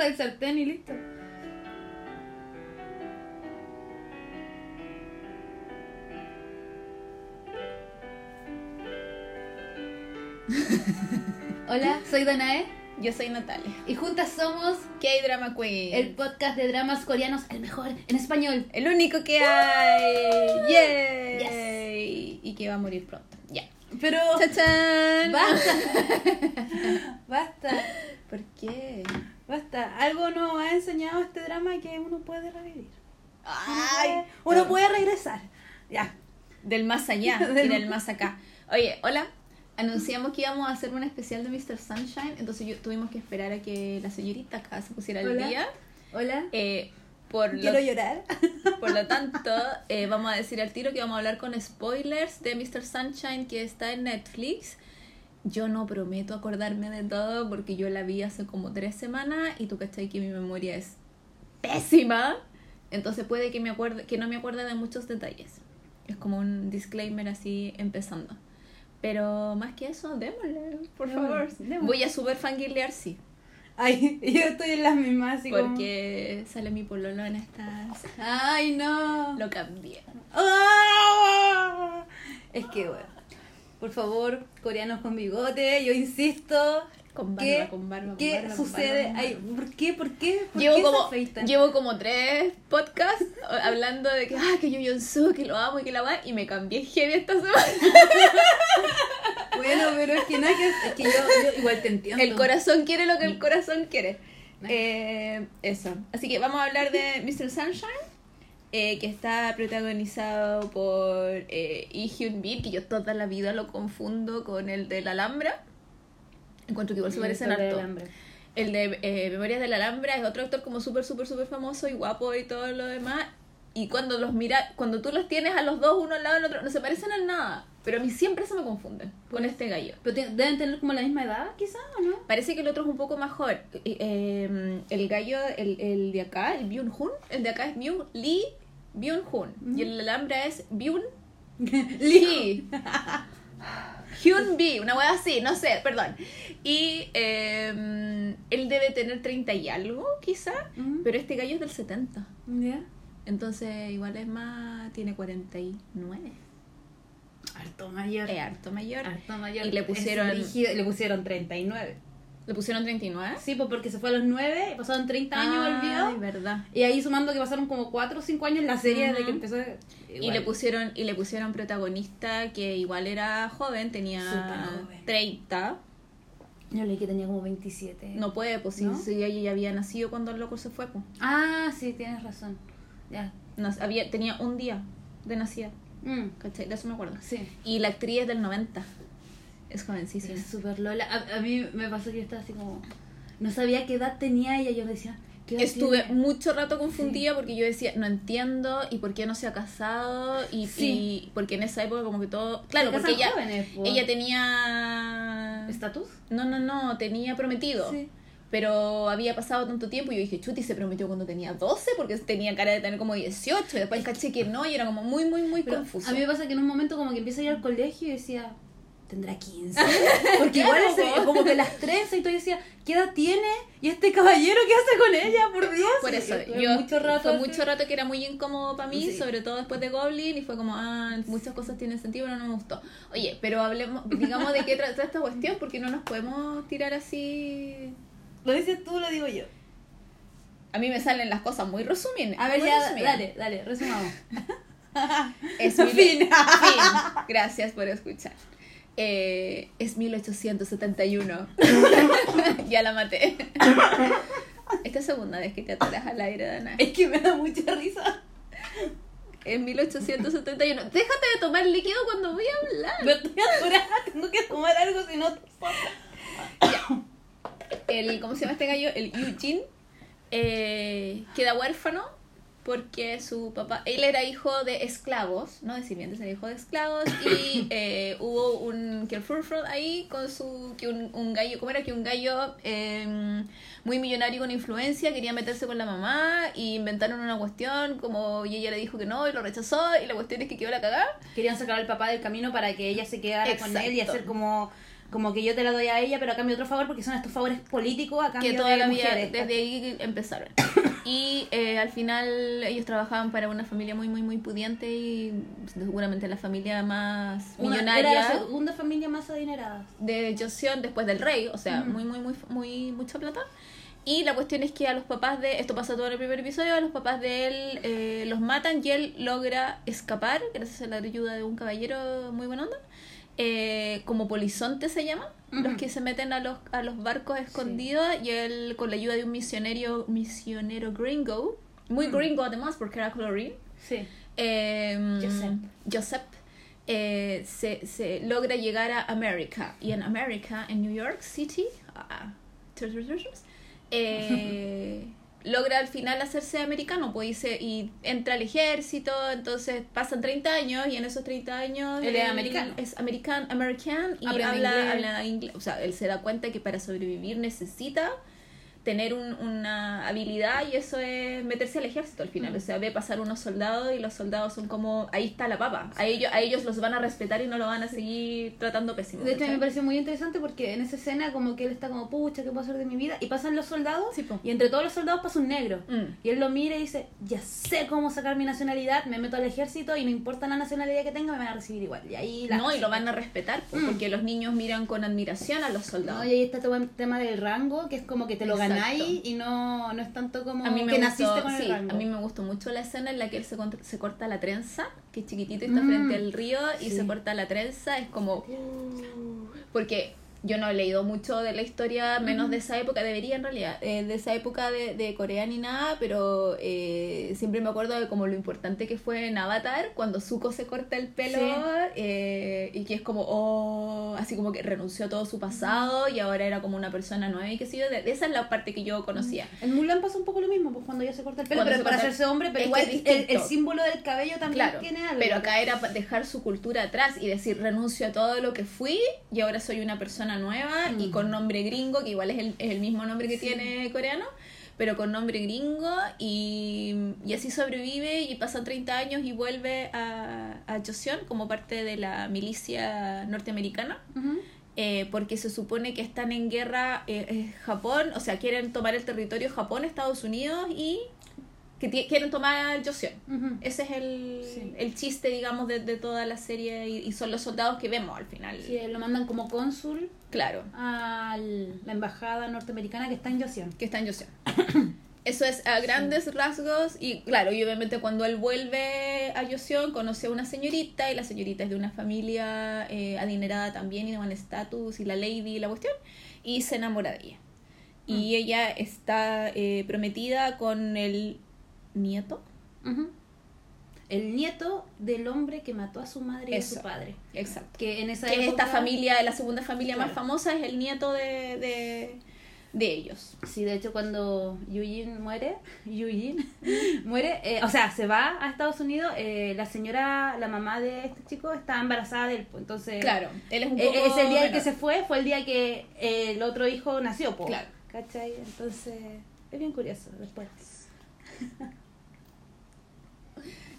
el sartén y listo. Hola, soy Danae Yo soy Natalia. y juntas somos K-Drama Queen. el podcast de dramas coreanos, el mejor en español. El único que hay. ¡Yay! Y que va a morir pronto. Ya. Pero ¡Chachán! basta, basta, ¿Por qué? Basta. Algo nos ha enseñado este drama que uno puede revivir. ¡Ay! Uno puede regresar. Ya. Del más allá Del- y del más acá. Oye, hola. Anunciamos que íbamos a hacer un especial de Mr. Sunshine, entonces yo, tuvimos que esperar a que la señorita acá se pusiera al Hola. día. Hola. Eh, por, lo, Quiero llorar. por lo tanto, eh, vamos a decir al tiro que vamos a hablar con spoilers de Mr. Sunshine que está en Netflix. Yo no prometo acordarme de todo porque yo la vi hace como tres semanas y tú cachai que mi memoria es pésima. Entonces puede que, me acuerde, que no me acuerde de muchos detalles. Es como un disclaimer así empezando. Pero más que eso, démosle, por favor. démosle. Voy a super fangirlear, sí. Ay, yo estoy en las mismas así como- Porque sale mi pololo en estas... Ay, no. Lo cambié. ¡Ah! Es que bueno. Por favor, coreanos con bigote, yo insisto. Con barba, ¿Qué, con barba, con ¿qué barba, con sucede? barba, Ay. ¿Por qué? ¿Por qué? ¿Por Llevo qué se como, afeitan? llevo como tres podcasts hablando de que, ah, que yo Yonsu, que lo amo y que la va y me cambié heavy esta semana. Bueno, pero es que nada que es que yo, yo igual te entiendo. El corazón quiere lo que el corazón quiere. Eh, eso. Así que vamos a hablar de Mr. Sunshine, eh, que está protagonizado por eh, Lee Hyun Bin, que yo toda la vida lo confundo con el de la Alhambra. Encuentro que igual se parecen harto. El de eh, Memorias de la Alhambra es otro actor como súper, súper, súper famoso y guapo y todo lo demás. Y cuando los mira, cuando tú los tienes a los dos, uno al lado del otro, no se parecen en nada. Pero a mí siempre se me confunden con este gallo. Pero te- deben tener como la misma edad, quizás, ¿o no? Parece que el otro es un poco mejor. Eh, eh, el gallo, el, el de acá, el Byun Hun, el de acá es Byun Lee Byun Hun. Y el Alhambra es Byun Lee. Hyun B, una wea así, no sé, perdón. Y eh, él debe tener 30 y algo, quizá, Mm. pero este gallo es del 70. ¿Ya? Entonces, igual es más, tiene 49. Harto mayor. Es harto mayor. Harto mayor. Y le pusieron- le pusieron 39. ¿Le pusieron 39? Sí, pues porque se fue a los 9, pasaron 30 años el Ay, verdad. Y ahí sumando que pasaron como 4 o 5 años la serie desde Ujú. que empezó. Y le pusieron y le pusieron protagonista que igual era joven, tenía joven. 30. Yo leí que tenía como 27. No puede, pues si, ¿No? si ella ya había nacido cuando el loco se fue, pues. Ah, sí, tienes razón. Ya. Había, tenía un día de nacida, Mm, ¿cachai? De eso me acuerdo. sí. Y la actriz es del 90. Es jovencísima. Es súper lola. A, a mí me pasó que yo estaba así como. No sabía qué edad tenía ella. Yo decía. ¿qué Estuve tiene? mucho rato confundida porque yo decía, no entiendo y por qué no se ha casado y, Sí. y porque en esa época como que todo... Claro, porque ella, jóvenes, ella tenía... ¿Estatus? No, no, no, tenía prometido. Sí. Pero había pasado tanto tiempo y yo dije, Chuti se prometió cuando tenía 12 porque tenía cara de tener como 18 y después caché que no y era como muy, muy, muy confuso. A mí me pasa que en un momento como que empiezo a ir al colegio y decía, tendrá 15. Porque igual po. como que las tres y todo yo decía, ¿qué edad tiene? ¿Y este caballero qué hace con ella? Por Dios. Por eso, yo mucho rato fue así. mucho rato que era muy incómodo para mí, Sí. sobre todo después de Goblin, y fue como, ah, muchas cosas tienen sentido, pero no me gustó. Oye, pero hablemos, digamos de qué trata esta cuestión, porque no nos podemos tirar así... Lo dices tú, lo digo yo. A mí me salen las cosas muy resumidas. A ver, ya, resumidas. dale, dale, resumamos. Es Fin. fin. Gracias por escuchar. Eh, es 1871. ya la maté. Esta es segunda vez que te atoras al aire, Dana. Es que me da mucha risa. En 1871. Déjate de tomar líquido cuando voy a hablar. Me estoy atorada, tengo que tomar algo si no... El, ¿Cómo se llama este gallo? El Eugene. eh, queda huérfano porque su papá, él era hijo de esclavos, no de sirvientes, era hijo de esclavos y eh, hubo un Furfront ahí con su que un, un gallo, ¿cómo era que un gallo eh, muy millonario con influencia quería meterse con la mamá y inventaron una cuestión como y ella le dijo que no y lo rechazó y la cuestión es que quedó la cagada. Querían sacar al papá del camino para que ella se quedara con él y hacer como como que yo te la doy a ella, pero a cambio otro favor porque son estos favores políticos a cambio que toda de la vida, mujeres. desde ahí empezaron. Y eh, al final ellos trabajaban para una familia muy, muy, muy pudiente y seguramente la familia más Una- millonaria Era la segunda familia más adinerada. de Joseon después del rey, o sea, Ujú. muy, muy, muy, muy, mucha plata. Y la cuestión es que a los papás de, esto pasa todo en el primer episodio, a los papás de él eh, los matan y él logra escapar gracias a la ayuda de un caballero muy buena onda. Eh, como polizonte se llama, Ujú. los que se meten a los, a los barcos escondidos y él con la ayuda de un misionero, misionero gringo, muy Mm. gringo además porque era colorín, Sí. eh, Joseph. Joseph, eh, se, se logra llegar a América. Y en América, en New York City, ah, logra al final hacerse americano pues, y, se- y entra al ejército. Entonces pasan 30 años y en esos 30 años. Él es americano. Es american, american y Aprende habla, inglés. habla inglés. O sea, él se da cuenta que para sobrevivir necesita tener un- una habilidad y eso es meterse al ejército al final. Mm. O sea, ve pasar unos soldados y los soldados son como, ahí está la papa. A ellos, a ellos los van a respetar y no lo van a seguir tratando pésimo. De hecho, me pareció muy interesante porque en esa escena como que él está como, pucha, ¿qué puedo hacer de mi vida? Y pasan los soldados Sí, y entre todos los soldados pasa un negro. Mm. Y él lo mira y dice, ya sé cómo sacar mi nacionalidad, me meto al ejército y no importa la nacionalidad que tenga, me van a recibir igual. Y ahí la... No, y lo van a respetar Mm. porque los niños miran con admiración a los soldados. No, y ahí está todo el tema del rango, que es como que te lo Exacto. Ganáis y no, no es tanto como a mí me que gustó, naciste con sí, el rango. a mí me gustó mucho la escena en la que él se, se corta la trenza, que es chiquitito y está Mm. frente al río y se corta la trenza, es como porque yo no he leído mucho de la historia, menos de esa época, debería en realidad, eh, de esa época de, de Corea ni nada, pero eh, siempre me acuerdo de como lo importante que fue en Avatar, cuando Zuko se corta el pelo Sí. eh, y que es como, oh, así como que renunció a todo su pasado y ahora era como una persona nueva y que sé yo, de- esa es la parte que yo conocía. En Mulan pasa un poco lo mismo, pues cuando ya se corta el pelo, Cuando pero para el- hacerse hombre, pero igual el, símbolo del cabello también Claro, tiene algo. pero acá era dejar su cultura atrás y decir renuncio a todo lo que fui y ahora soy una persona nueva y Mm. con nombre gringo, que igual es el, es el mismo nombre que Sí. tiene coreano, pero con nombre gringo y, y así sobrevive y pasan 30 años y vuelve a, a Joseon como parte de la milicia norteamericana. Eh, porque se supone que están en guerra eh, eh, Japón, o sea, quieren tomar el territorio Japón, Estados Unidos y que quieren tomar Joseon. Ese es el, Sí. el chiste, digamos, de, de toda la serie y, y son los soldados que vemos al final. Sí, lo mandan como cónsul Claro, a la embajada norteamericana que está en Joseon. que está en Joseon. Eso es a grandes rasgos y claro, y obviamente cuando él vuelve a Joseon conoce a una señorita y la señorita es de una familia eh, adinerada también y de buen estatus y la lady y la cuestión y se enamora de ella. Y ella está eh, prometida con el nieto. El nieto del hombre que mató a su madre y a su padre. Exacto. Que en esa que es esta familia, la segunda familia más famosa es el nieto de, de, de ellos. Sí, de hecho cuando Eugene muere, Eugene muere, eh, o sea, se va a Estados Unidos, eh, la señora, la mamá de este chico está embarazada de él, pues, entonces... Claro, él es un eh, poco ese el día en que menor. se fue, fue el día que el otro hijo nació, pues. Claro. ¿Cachai? Entonces, es bien curioso después.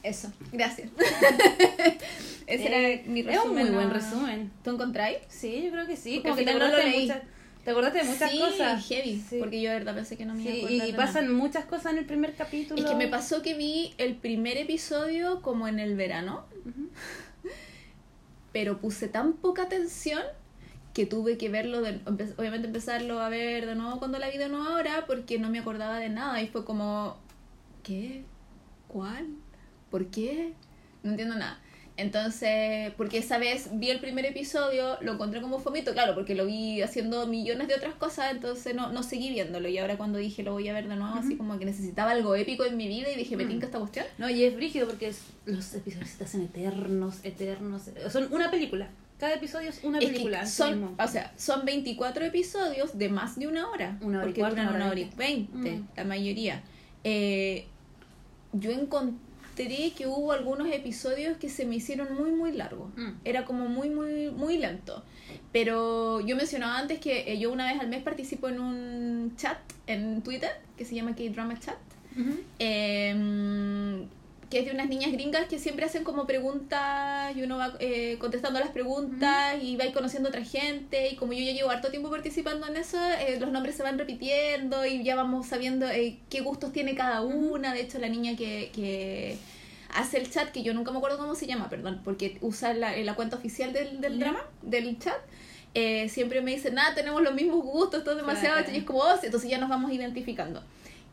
Eso, gracias. Ese Eh, era mi es resumen. un muy buen resumen. ¿Tú encontráis? Sí, yo creo que sí. Porque Como que te no lo acordaste, de leí. muchas, te acordaste de muchas sí, cosas. heavy, Sí. porque yo de verdad pensé que no me iba a Sí, y pasan nada. muchas cosas en el primer capítulo. Es que me pasó que vi el primer episodio como en el verano, pero puse tan poca atención que tuve que verlo, de, obviamente empezarlo a ver de nuevo cuando la vi de nuevo ahora porque no me acordaba de nada y fue como, ¿qué? ¿Cuál? ¿Por qué? No entiendo nada. Entonces, porque esa vez vi el primer episodio, lo encontré como fomito, claro, porque lo vi haciendo millones de otras cosas, entonces no, no seguí viéndolo. Y ahora cuando dije lo voy a ver de nuevo, así como que necesitaba algo épico en mi vida y dije, me Mm. tinca esta cuestión. No, y es brígido porque es- los episodios se hacen eternos, eternos. Son una película. Cada episodio es una Es que película. son, o sea, son 24 episodios de más de una hora. Una hora y porque duran una hora y veinte. veinte, Mm. la mayoría. Eh, yo encontré que hubo algunos episodios que se me hicieron muy, muy largos. Mm. Era como muy, muy, muy lento. Pero yo mencionaba antes que eh, yo una vez al mes participo en un chat en Twitter que se llama K-Drama Chat. Eh, que es de unas niñas gringas que siempre hacen como preguntas y uno va eh, contestando las preguntas y va a ir conociendo otra gente y como yo ya llevo harto tiempo participando en eso, eh, los nombres se van repitiendo y ya vamos sabiendo eh, qué gustos tiene cada una. De hecho, la niña que, que hace el chat, que yo nunca me acuerdo cómo se llama, perdón, porque usa la, la cuenta oficial del, del drama, del chat. eh, siempre me dice, nada, tenemos los mismos gustos, todo es demasiado, Claro. y es como, oh, sí", entonces ya nos vamos identificando.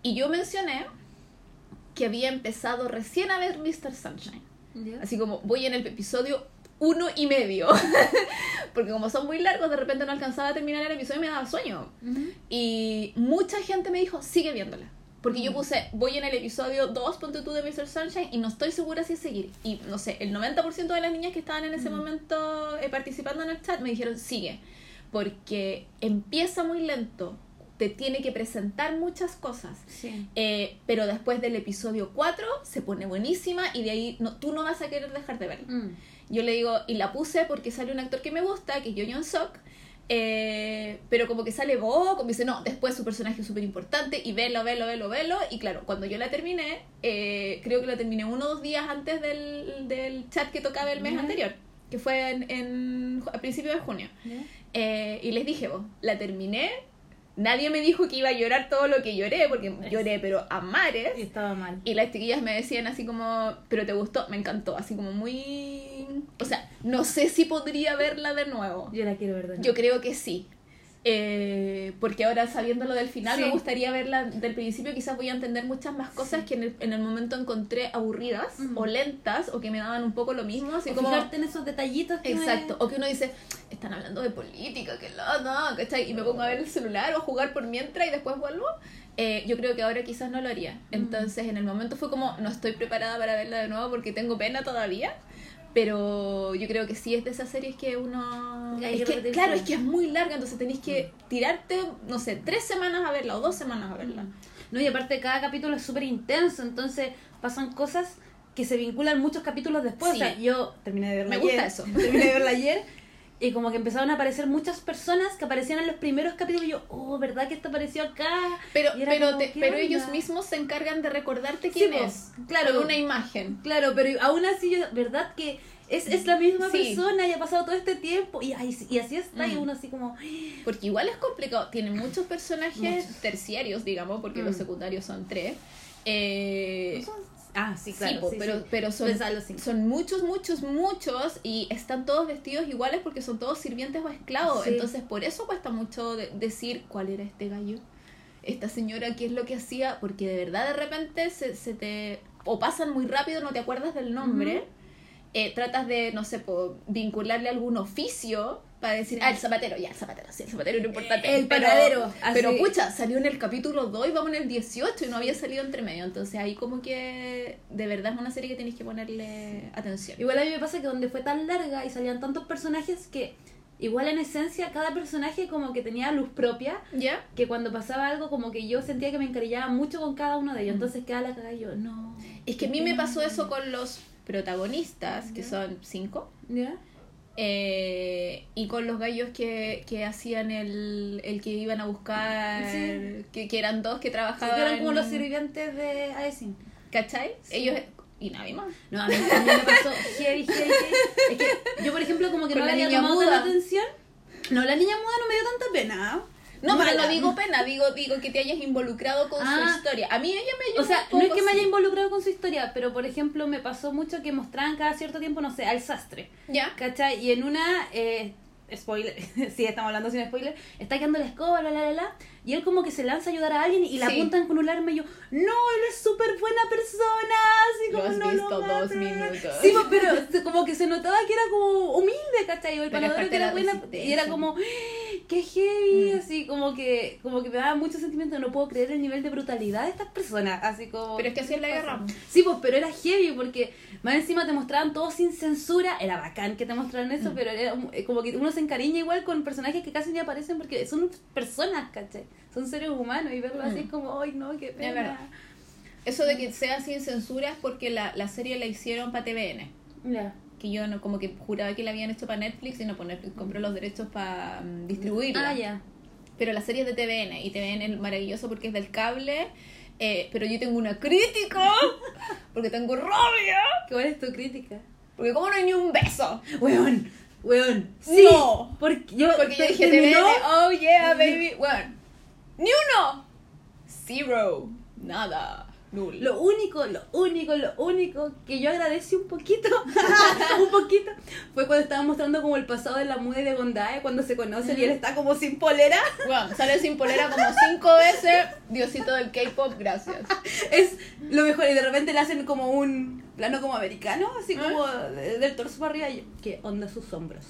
Y yo mencioné que había empezado recién a ver Mr. Sunshine. Así como voy en el episodio uno y medio. Porque como son muy largos, de repente no alcanzaba a terminar el episodio y me daba sueño. Y mucha gente me dijo, sigue viéndola. Porque yo Mm. puse, voy en el episodio 2, ponte tú de Mr. Sunshine, y no estoy segura si seguir. Y no sé, el 90% de las niñas que estaban en ese Mm. momento eh, participando en el chat me dijeron, sigue. Porque empieza muy lento, te tiene que presentar muchas cosas. Sí. Eh, pero después del episodio 4 se pone buenísima y de ahí no, tú no vas a querer dejar de verla. Mm. Yo le digo, y la puse porque sale un actor que me gusta, que es Yo Yeon Sok, eh, pero como que sale Bo, como dice, no, después su personaje es súper importante y velo, velo, velo, velo. Y claro, cuando yo la terminé, eh, creo que la terminé uno o dos días antes del, del chat que tocaba el mes anterior, que fue en, en- a principios de junio. Eh, y les dije, vos, la terminé. Nadie me dijo que iba a llorar todo lo que lloré, porque lloré, pero a mares. Y estaba mal. Y las chiquillas me decían así como, pero te gustó, me encantó, así como muy... O sea, no sé si podría verla de nuevo. Yo la quiero ver de nuevo. Yo creo que sí. Eh, porque ahora sabiendo lo del final Sí. me gustaría verla del principio, quizás voy a entender muchas más cosas que en el, en el momento encontré aburridas o lentas o que me daban un poco lo mismo, así O como... fijarte en esos detallitos que me- Exacto, o que uno dice, están hablando de política, que lado, ¿cachai? Y me pongo a ver el celular o a jugar por mientras y después vuelvo. Eh, yo creo que ahora quizás no lo haría. Mm. Entonces, en el momento fue como, no estoy preparada para verla de nuevo porque tengo pena todavía. Pero yo creo que sí es de esas series que uno... Es que claro, es que es muy larga, entonces tenéis que tirarte, no sé, tres semanas a verla o dos semanas a verla. No, y aparte cada capítulo es súper intenso, entonces pasan cosas que se vinculan muchos capítulos después. Sí. O sea, yo terminé de verla Me gusta ayer. eso. Terminé de verla ayer. Y como que empezaron a aparecer muchas personas que aparecían en los primeros capítulos y yo, oh, ¿verdad que esto apareció acá? Pero, Y pero, como, te- ¿qué pero ellos mismos se encargan de recordarte Sí, quién po, es. claro. Con una imagen. Claro, pero aún así, yo, ¿verdad que es, es la misma Sí. persona y ha pasado todo este tiempo? Y, y así está, y Mm. uno así como, Porque igual es complicado. Tiene muchos personajes Muchos. terciarios, digamos, porque Mm. los secundarios son tres. Eh, ah, sí, sí, claro. po, sí, pero, sí. pero son, muchos, muchos, muchos y están todos vestidos iguales porque son todos sirvientes o esclavos. Entonces, por eso cuesta mucho de- decir cuál era este gallo, esta señora, qué es lo que hacía, porque de verdad de repente se, se te. o pasan muy rápido, no te acuerdas del nombre. Eh, tratas de, no sé, po, vincularle algún oficio para decir, ah, el zapatero, ya, el zapatero, sí, el zapatero era importante. El pero, panadero, así. Pero pucha, salió en el capítulo 2 y vamos en el 18 y no había salido entre medio. Entonces ahí como que de verdad es una serie que tenéis que ponerle atención. Igual a mí me pasa que donde fue tan larga y salían tantos personajes que igual en esencia cada personaje como que tenía luz propia, ¿Ya? que cuando pasaba algo como que yo sentía que me encariñaba mucho con cada uno de ellos, entonces cada la cagada yo, no. Es que a mí me pasó eso con los protagonistas, que Ya. son cinco, ¿Ya? eh, y con los gallos que, que hacían el, el que iban a buscar, Sí. que, que eran dos que Sí, trabajaban. que eran como los sirvientes de Aesin. ¿Cachai? Sí. Ellos... Y nadie más. No, a mí, a mí me pasó heavy, heavy, heavy. Es que yo, por ejemplo, como que Con no la le había niña tomado muda. tanta atención. No, la niña muda no me dio tanta pena. No, pero no digo pena, digo, digo que te hayas involucrado con Ah. su historia. A mí ella me O sea, un no es que me haya involucrado con su historia, pero por ejemplo me pasó mucho que mostraban cada cierto tiempo, no sé, al sastre. ¿Ya? ¿Cachai? Y en una, eh, spoiler, sí, estamos hablando sin spoiler, está quedando la escoba, la, la, la, la, y él como que se lanza a ayudar a alguien y la Sí. apuntan con un arma y yo, no, él es súper buena persona, así Lo como has no visto lo dos maten". minutos. Sí, pues, pero como que se notaba que era como humilde, ¿cachai? O el panadero que era buena, y era como, qué heavy, Mm. así como que, como que me daba mucho sentimiento, no puedo creer el nivel de brutalidad de estas personas, así como... Pero es que así es la ¿qué guerra. Sí, pues, pero era heavy porque más encima te mostraban todo sin censura. Era bacán que te mostraran eso, Mm. pero era eh, como que uno se encariña igual con personajes que casi ni aparecen porque son personas, ¿cachai? Son seres humanos y verlo así Mm. es como, ay, no, qué verdad. pena. Eso de que sea sin censura es porque la, la serie la hicieron para TVN. Ya. Que yo no, como que juraba que la habían hecho para Netflix y no, pues Netflix compró los derechos para mm, distribuirla. Ah, ya. Pero la serie es de TVN y TVN es maravilloso porque es del cable Eh, pero yo tengo una crítica, porque tengo rabia, ¿Cuál es tu crítica? porque como no hay ni un beso. Weón, weón. Sí. No. Porque yo, Porque yo dije, viene, oh yeah, baby. Bueno, ni uno. Zero. Nada. Null. Lo único, lo único, lo único que yo agradecí un poquito, un poquito, fue cuando estaba mostrando como el pasado de la mude de Gondae, cuando se conocen y él está como sin polera. Bueno, sale sin polera como cinco veces. Diosito del K-pop, gracias. Es lo mejor. Y de repente le hacen como un plano como americano, así ¿Ah? como de- del torso para arriba. y yo, ¿Qué onda sus hombros?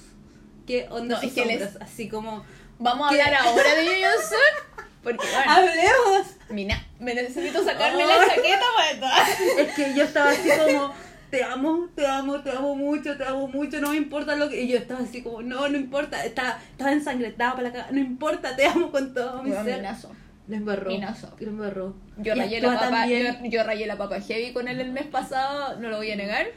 ¿Qué onda No, sus que hombros? Así como, Vamos a ¿Qué? hablar ahora de Yoyon Sun. Porque, bueno, ¡hablemos! mina, me necesito sacarme la chaqueta para. Es que yo estaba así como, te amo, te amo, te amo mucho, te amo mucho, no me importa lo que... Y yo estaba así como, no, no importa, estaba, estaba ensangrentada para la cagada, no importa, te amo con todo mi Weón, ser. minazo. Lo embarró, Minazo. lo embarró. Yo Y rayé, la papa, yo, yo rayé la papa heavy con él el mes pasado, no lo voy a negar.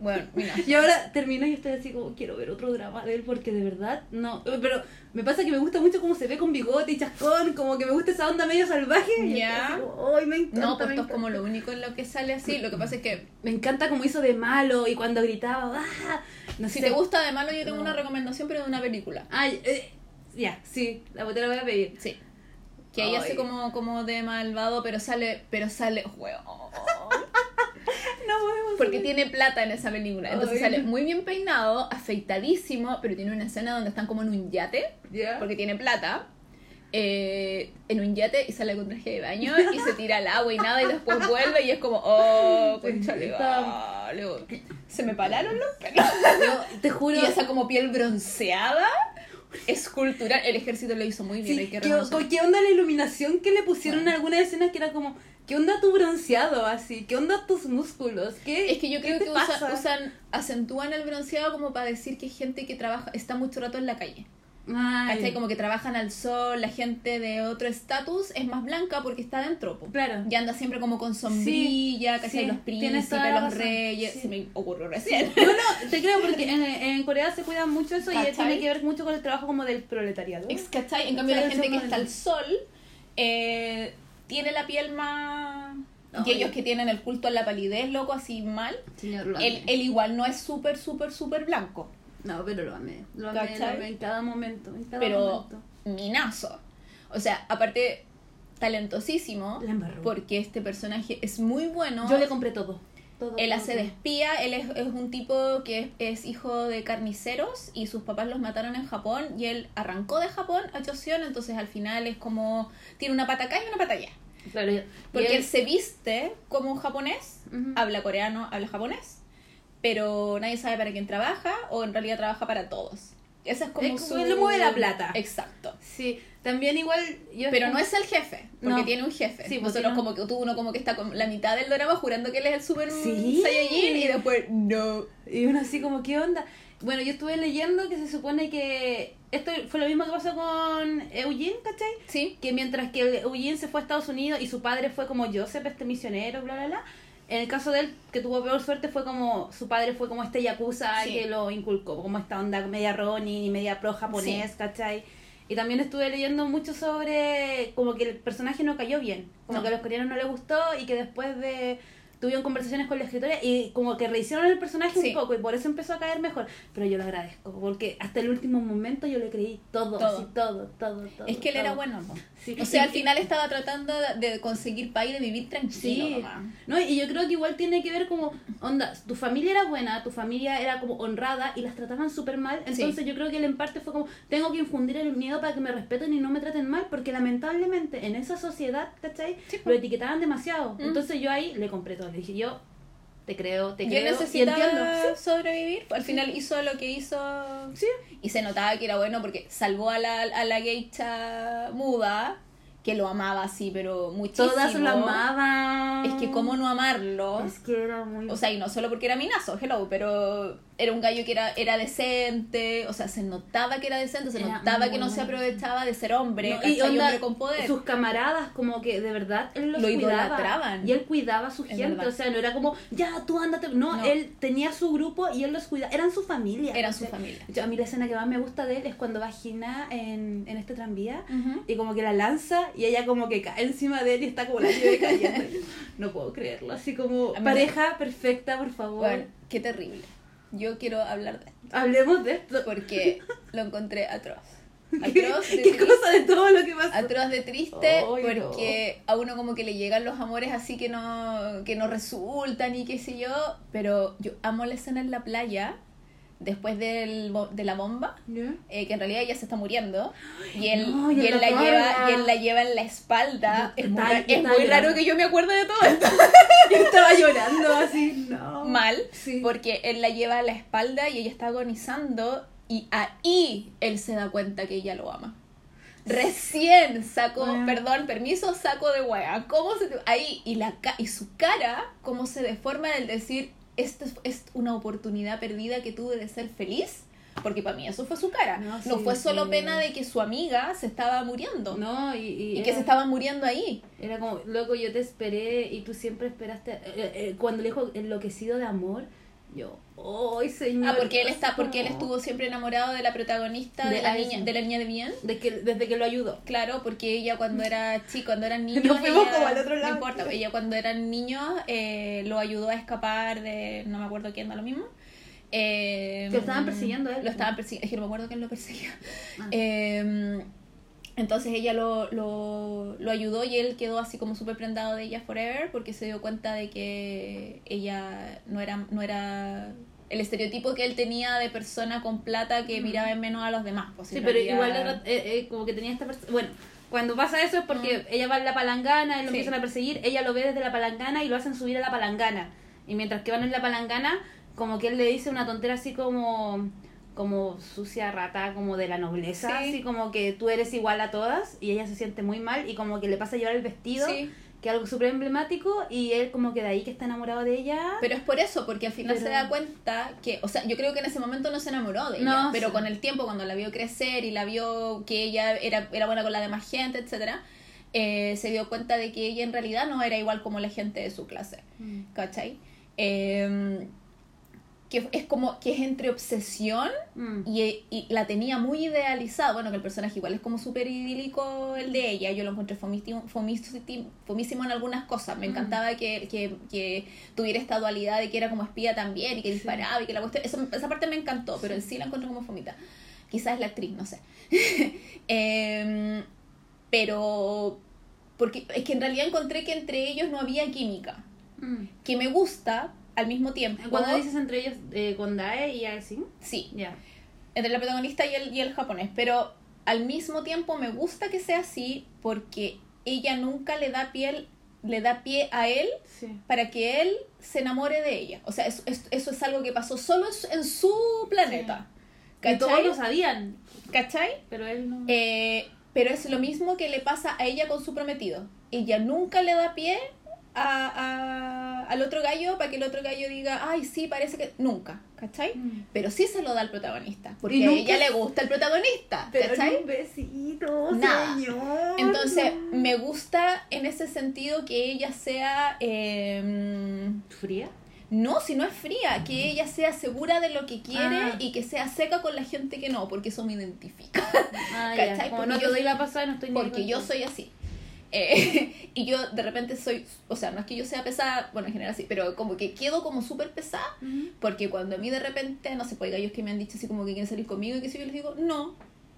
Bueno, mira. Y ahora termino y estoy así como, quiero ver otro drama de él porque de verdad, no. Pero me pasa que me gusta mucho cómo se ve con bigote y chascón, como que me gusta esa onda medio salvaje. Ya. "Ay, me encanta. No, pues esto es encanta". como lo único en lo que sale así. Lo que pasa es que Me encanta como hizo de malo y cuando gritaba, ¡ah! No si te gusta de malo, yo tengo No. una recomendación, pero de una película. Ay, eh, ya, sí, la te la voy a pedir. Sí. Que ella hace como, como de malvado, pero sale, pero sale, weón. No podemos. Porque tiene plata en esa película. Entonces Ay. sale muy bien peinado, afeitadísimo, pero tiene una escena donde están como en un yate, Ya. porque tiene plata. eh, en un yate y sale con traje de baño y se tira al agua y nada y después vuelve y es como, oh, vale, se me pararon los pelos. Yo te juro. Y esa como piel bronceada, escultural. El ejército lo hizo muy bien, Sí, hay que ¿qué, ¿Qué onda la iluminación que le pusieron Bueno. en algunas escenas que era como, ¿qué onda tu bronceado así? ¿Qué onda tus músculos? ¿Qué, Es que yo creo que usa- usan, acentúan el bronceado como para decir que hay gente que trabaja, está mucho rato en la calle. ¿Cachai? Como que trabajan al sol, la gente de otro estatus es más blanca porque está dentro. po. Claro. Y anda siempre como con sombrilla, ¿cachai? sí, los príncipes, los reyes. sí. Se me ocurrió recién. No, no, te creo porque en, en Corea se cuidan mucho eso y ¿Cachai? tiene que ver mucho con el trabajo como del proletariado. Ex- ¿Cachai? En cambio, la gente que está al sol eh, tiene la piel más. Y ellos que tienen el culto a la palidez, loco, así mal. Señor, él igual no es súper, súper, súper blanco. No, pero lo amé. Lo amé, ¿Cachai? lo amé en cada momento. En cada pero momento. minazo. O sea, aparte, talentosísimo. Porque este personaje es muy bueno. Yo le compré todo. todo Él todo, hace de espía, él es, es un tipo que es, es hijo de carniceros y sus papás los mataron en Japón y él arrancó de Japón a Joseon, entonces al final es como tiene una pata acá y una pata allá. Claro, Porque él- él se viste como un japonés, habla coreano, habla japonés, pero nadie sabe para quién trabaja o en realidad trabaja para todos. Esa es como Es su... como mueve la plata. Exacto. Sí, también igual yo Pero no es el jefe, porque No. tiene un jefe. Sí, pues Nosotros como que tú uno como que está con la mitad del drama jurando que él es el super Sí. Saiyajin y después no. Y uno así como, ¿qué onda? Bueno, yo estuve leyendo que se supone que esto fue lo mismo que pasó con Eugene, ¿cachai? Sí. Que mientras que Eugene se fue a Estados Unidos y su padre fue como Joseph, este misionero, bla, bla, bla. En el caso de él, que tuvo peor suerte, fue como su padre fue como este yakuza Sí. que lo inculcó, como esta onda media Ronin y media pro japonés, ¿cachai? Y también estuve leyendo mucho sobre como que el personaje no cayó bien, como No. que a los coreanos no les gustó y que después de tuvieron conversaciones con la escritora y como que rehicieron el personaje Sí. un poco y por eso empezó a caer mejor. Pero yo lo agradezco porque hasta el último momento yo le creí todo, Todo. así, todo, todo, todo. Es que él era bueno. Sí. O sea, al final estaba tratando de conseguir paz y de vivir tranquilo. Sí, no, y yo creo que igual tiene que ver como, onda, tu familia era buena, tu familia era como honrada y las trataban súper mal, entonces yo creo que él en parte fue como, tengo que infundir el miedo para que me respeten y no me traten mal, porque lamentablemente en esa sociedad, ¿cachai? Lo etiquetaban demasiado, Mm. entonces yo ahí le compré todo, le dije, yo te creo, te creo, necesitaba. Sí, sobrevivir. Al final hizo lo que hizo. Sí. Y se notaba que era bueno porque salvó a la, a la geisha muda, que lo amaba así, pero muchísimo. Todas lo amaban. Es que cómo no amarlo. Es que era muy... O sea, y no solo porque era minazo, hello, pero era un gallo que era, era decente, o sea, se notaba que era decente, se Era notaba que no se aprovechaba de ser hombre, y onda, hombre con poder. sus camaradas como que de verdad él los Lo cuidaba idolatraban. y él cuidaba a su Es gente verdad. o sea no era como ya tú ándate no, No. él tenía su grupo y él los cuidaba eran su familia Eran su familia. Yo- a mí la escena que más me gusta de él es cuando va Gina en, en este tranvía y como que la lanza y ella como que cae encima de él y está como la nieve cayendo. No puedo creerlo, así como pareja perfecta, por favor. Bueno, qué terrible. Yo quiero hablar de esto. Hablemos de esto. Porque lo encontré atroz. Atroz ¿Qué, ¿Qué cosa de todo lo que? Atroz de triste porque a uno como que le llegan los amores así que no, que no resultan y qué sé yo. Pero yo amo la escena en la playa después del, de la bomba, eh, que en realidad ella se está muriendo, y él, y él la, lleva, y él la lleva en la espalda. es muy, es muy raro que yo me acuerde de todo esto. yo estaba llorando así, no. Mal, porque él la lleva a la espalda y ella está agonizando, y ahí él se da cuenta que ella lo ama. Recién sacó, perdón, permiso, saco de hueá. ¿Cómo se ahí y la y su cara cómo se deforma al decir esto es una oportunidad perdida que tuve de ser feliz. Porque para mí eso fue su cara. No, fue solo pena de que su amiga se estaba muriendo. No, y, que se estaba muriendo ahí. Era como, loco, yo te esperé y tú siempre esperaste. Eh, eh, cuando le dijo enloquecido de amor, yo, ¡ay, señor! Ah, porque él está, porque él estuvo siempre enamorado de la protagonista, de, la niña, de la niña de bien. De que, desde que lo ayudó. Claro, porque ella cuando era chico, cuando eran niños. No como al otro lado. No importa, ella cuando eran niños eh, lo ayudó a escapar de. No me acuerdo quién, da lo mismo. Eh, lo estaban persiguiendo él. Lo estaban persiguiendo, es que no me acuerdo quién lo perseguía. Ah. Eh, entonces ella lo, lo, lo, ayudó y él quedó así como súper prendado de ella forever porque se dio cuenta de que ella no era, no era el estereotipo que él tenía de persona con plata que miraba en menos a los demás. Pues, sí, pero igual eh, eh, como que tenía esta persona... Bueno, cuando pasa eso es porque ella va en la palangana y lo empiezan a perseguir, ella lo ve desde la palangana y lo hacen subir a la palangana. Y mientras que van en la palangana, como que él le dice una tontera así como como sucia rata como de la nobleza, así como que tú eres igual a todas y ella se siente muy mal y como que le pasa a llevar el vestido. Que es algo súper emblemático y él como que de ahí que está enamorado de ella. Pero es por eso, porque al final se da cuenta que, o sea, yo creo que en ese momento no se enamoró de ella, pero con el tiempo cuando la vio crecer y la vio que ella era, era buena con la demás gente, etcétera, eh, se dio cuenta de que ella en realidad no era igual como la gente de su clase, mm. ¿cachai? Eh, que es como que es entre obsesión mm. y, y, la tenía muy idealizada. Bueno, que el personaje igual es como súper idílico el de ella. Yo lo encontré fomísimo, fomísimo en algunas cosas. Me mm. encantaba que, que, que, tuviera esta dualidad de que era como espía también y que disparaba y que la cuestión. esa parte me encantó, pero en sí la encontré como fomita. Quizás es la actriz, no sé. Em, pero. Porque es que en realidad encontré que entre ellos no había química. Mm. Que me gusta, al mismo tiempo. Cuando dices entre ellos, eh, con Dae y Aisin? Sí. Ya. Entre la protagonista y el, y el japonés. Pero al mismo tiempo me gusta que sea así porque ella nunca le da piel le da pie a él para que él se enamore de ella. O sea, eso, eso, es algo que pasó solo en su planeta. Que todos lo sabían. ¿Cachai? Pero él no. Eh, pero es lo mismo que le pasa a ella con su prometido. Ella nunca le da pie a, al otro gallo para que el otro gallo diga, ay, sí, parece que. Nunca, ¿cachai? Mm. Pero sí se lo da al protagonista, porque a ella le gusta el protagonista, ¿cachai? un besito, señor. Entonces, me gusta en ese sentido que ella sea. Em, ¿Fría? No, si no es fría, que ella sea segura de lo que quiere ah. y que sea seca con la gente que no, porque eso me identifica. Ah, ¿Cachai? Como no te doy la pasada, no estoy Porque yo soy así. Eh, y yo de repente soy, o sea, no es que yo sea pesada, bueno, en general sí, pero como que quedo como súper pesada, porque cuando a mí de repente, no sé, pues gallos que me han dicho así como que quieren salir conmigo y que si yo les digo, no,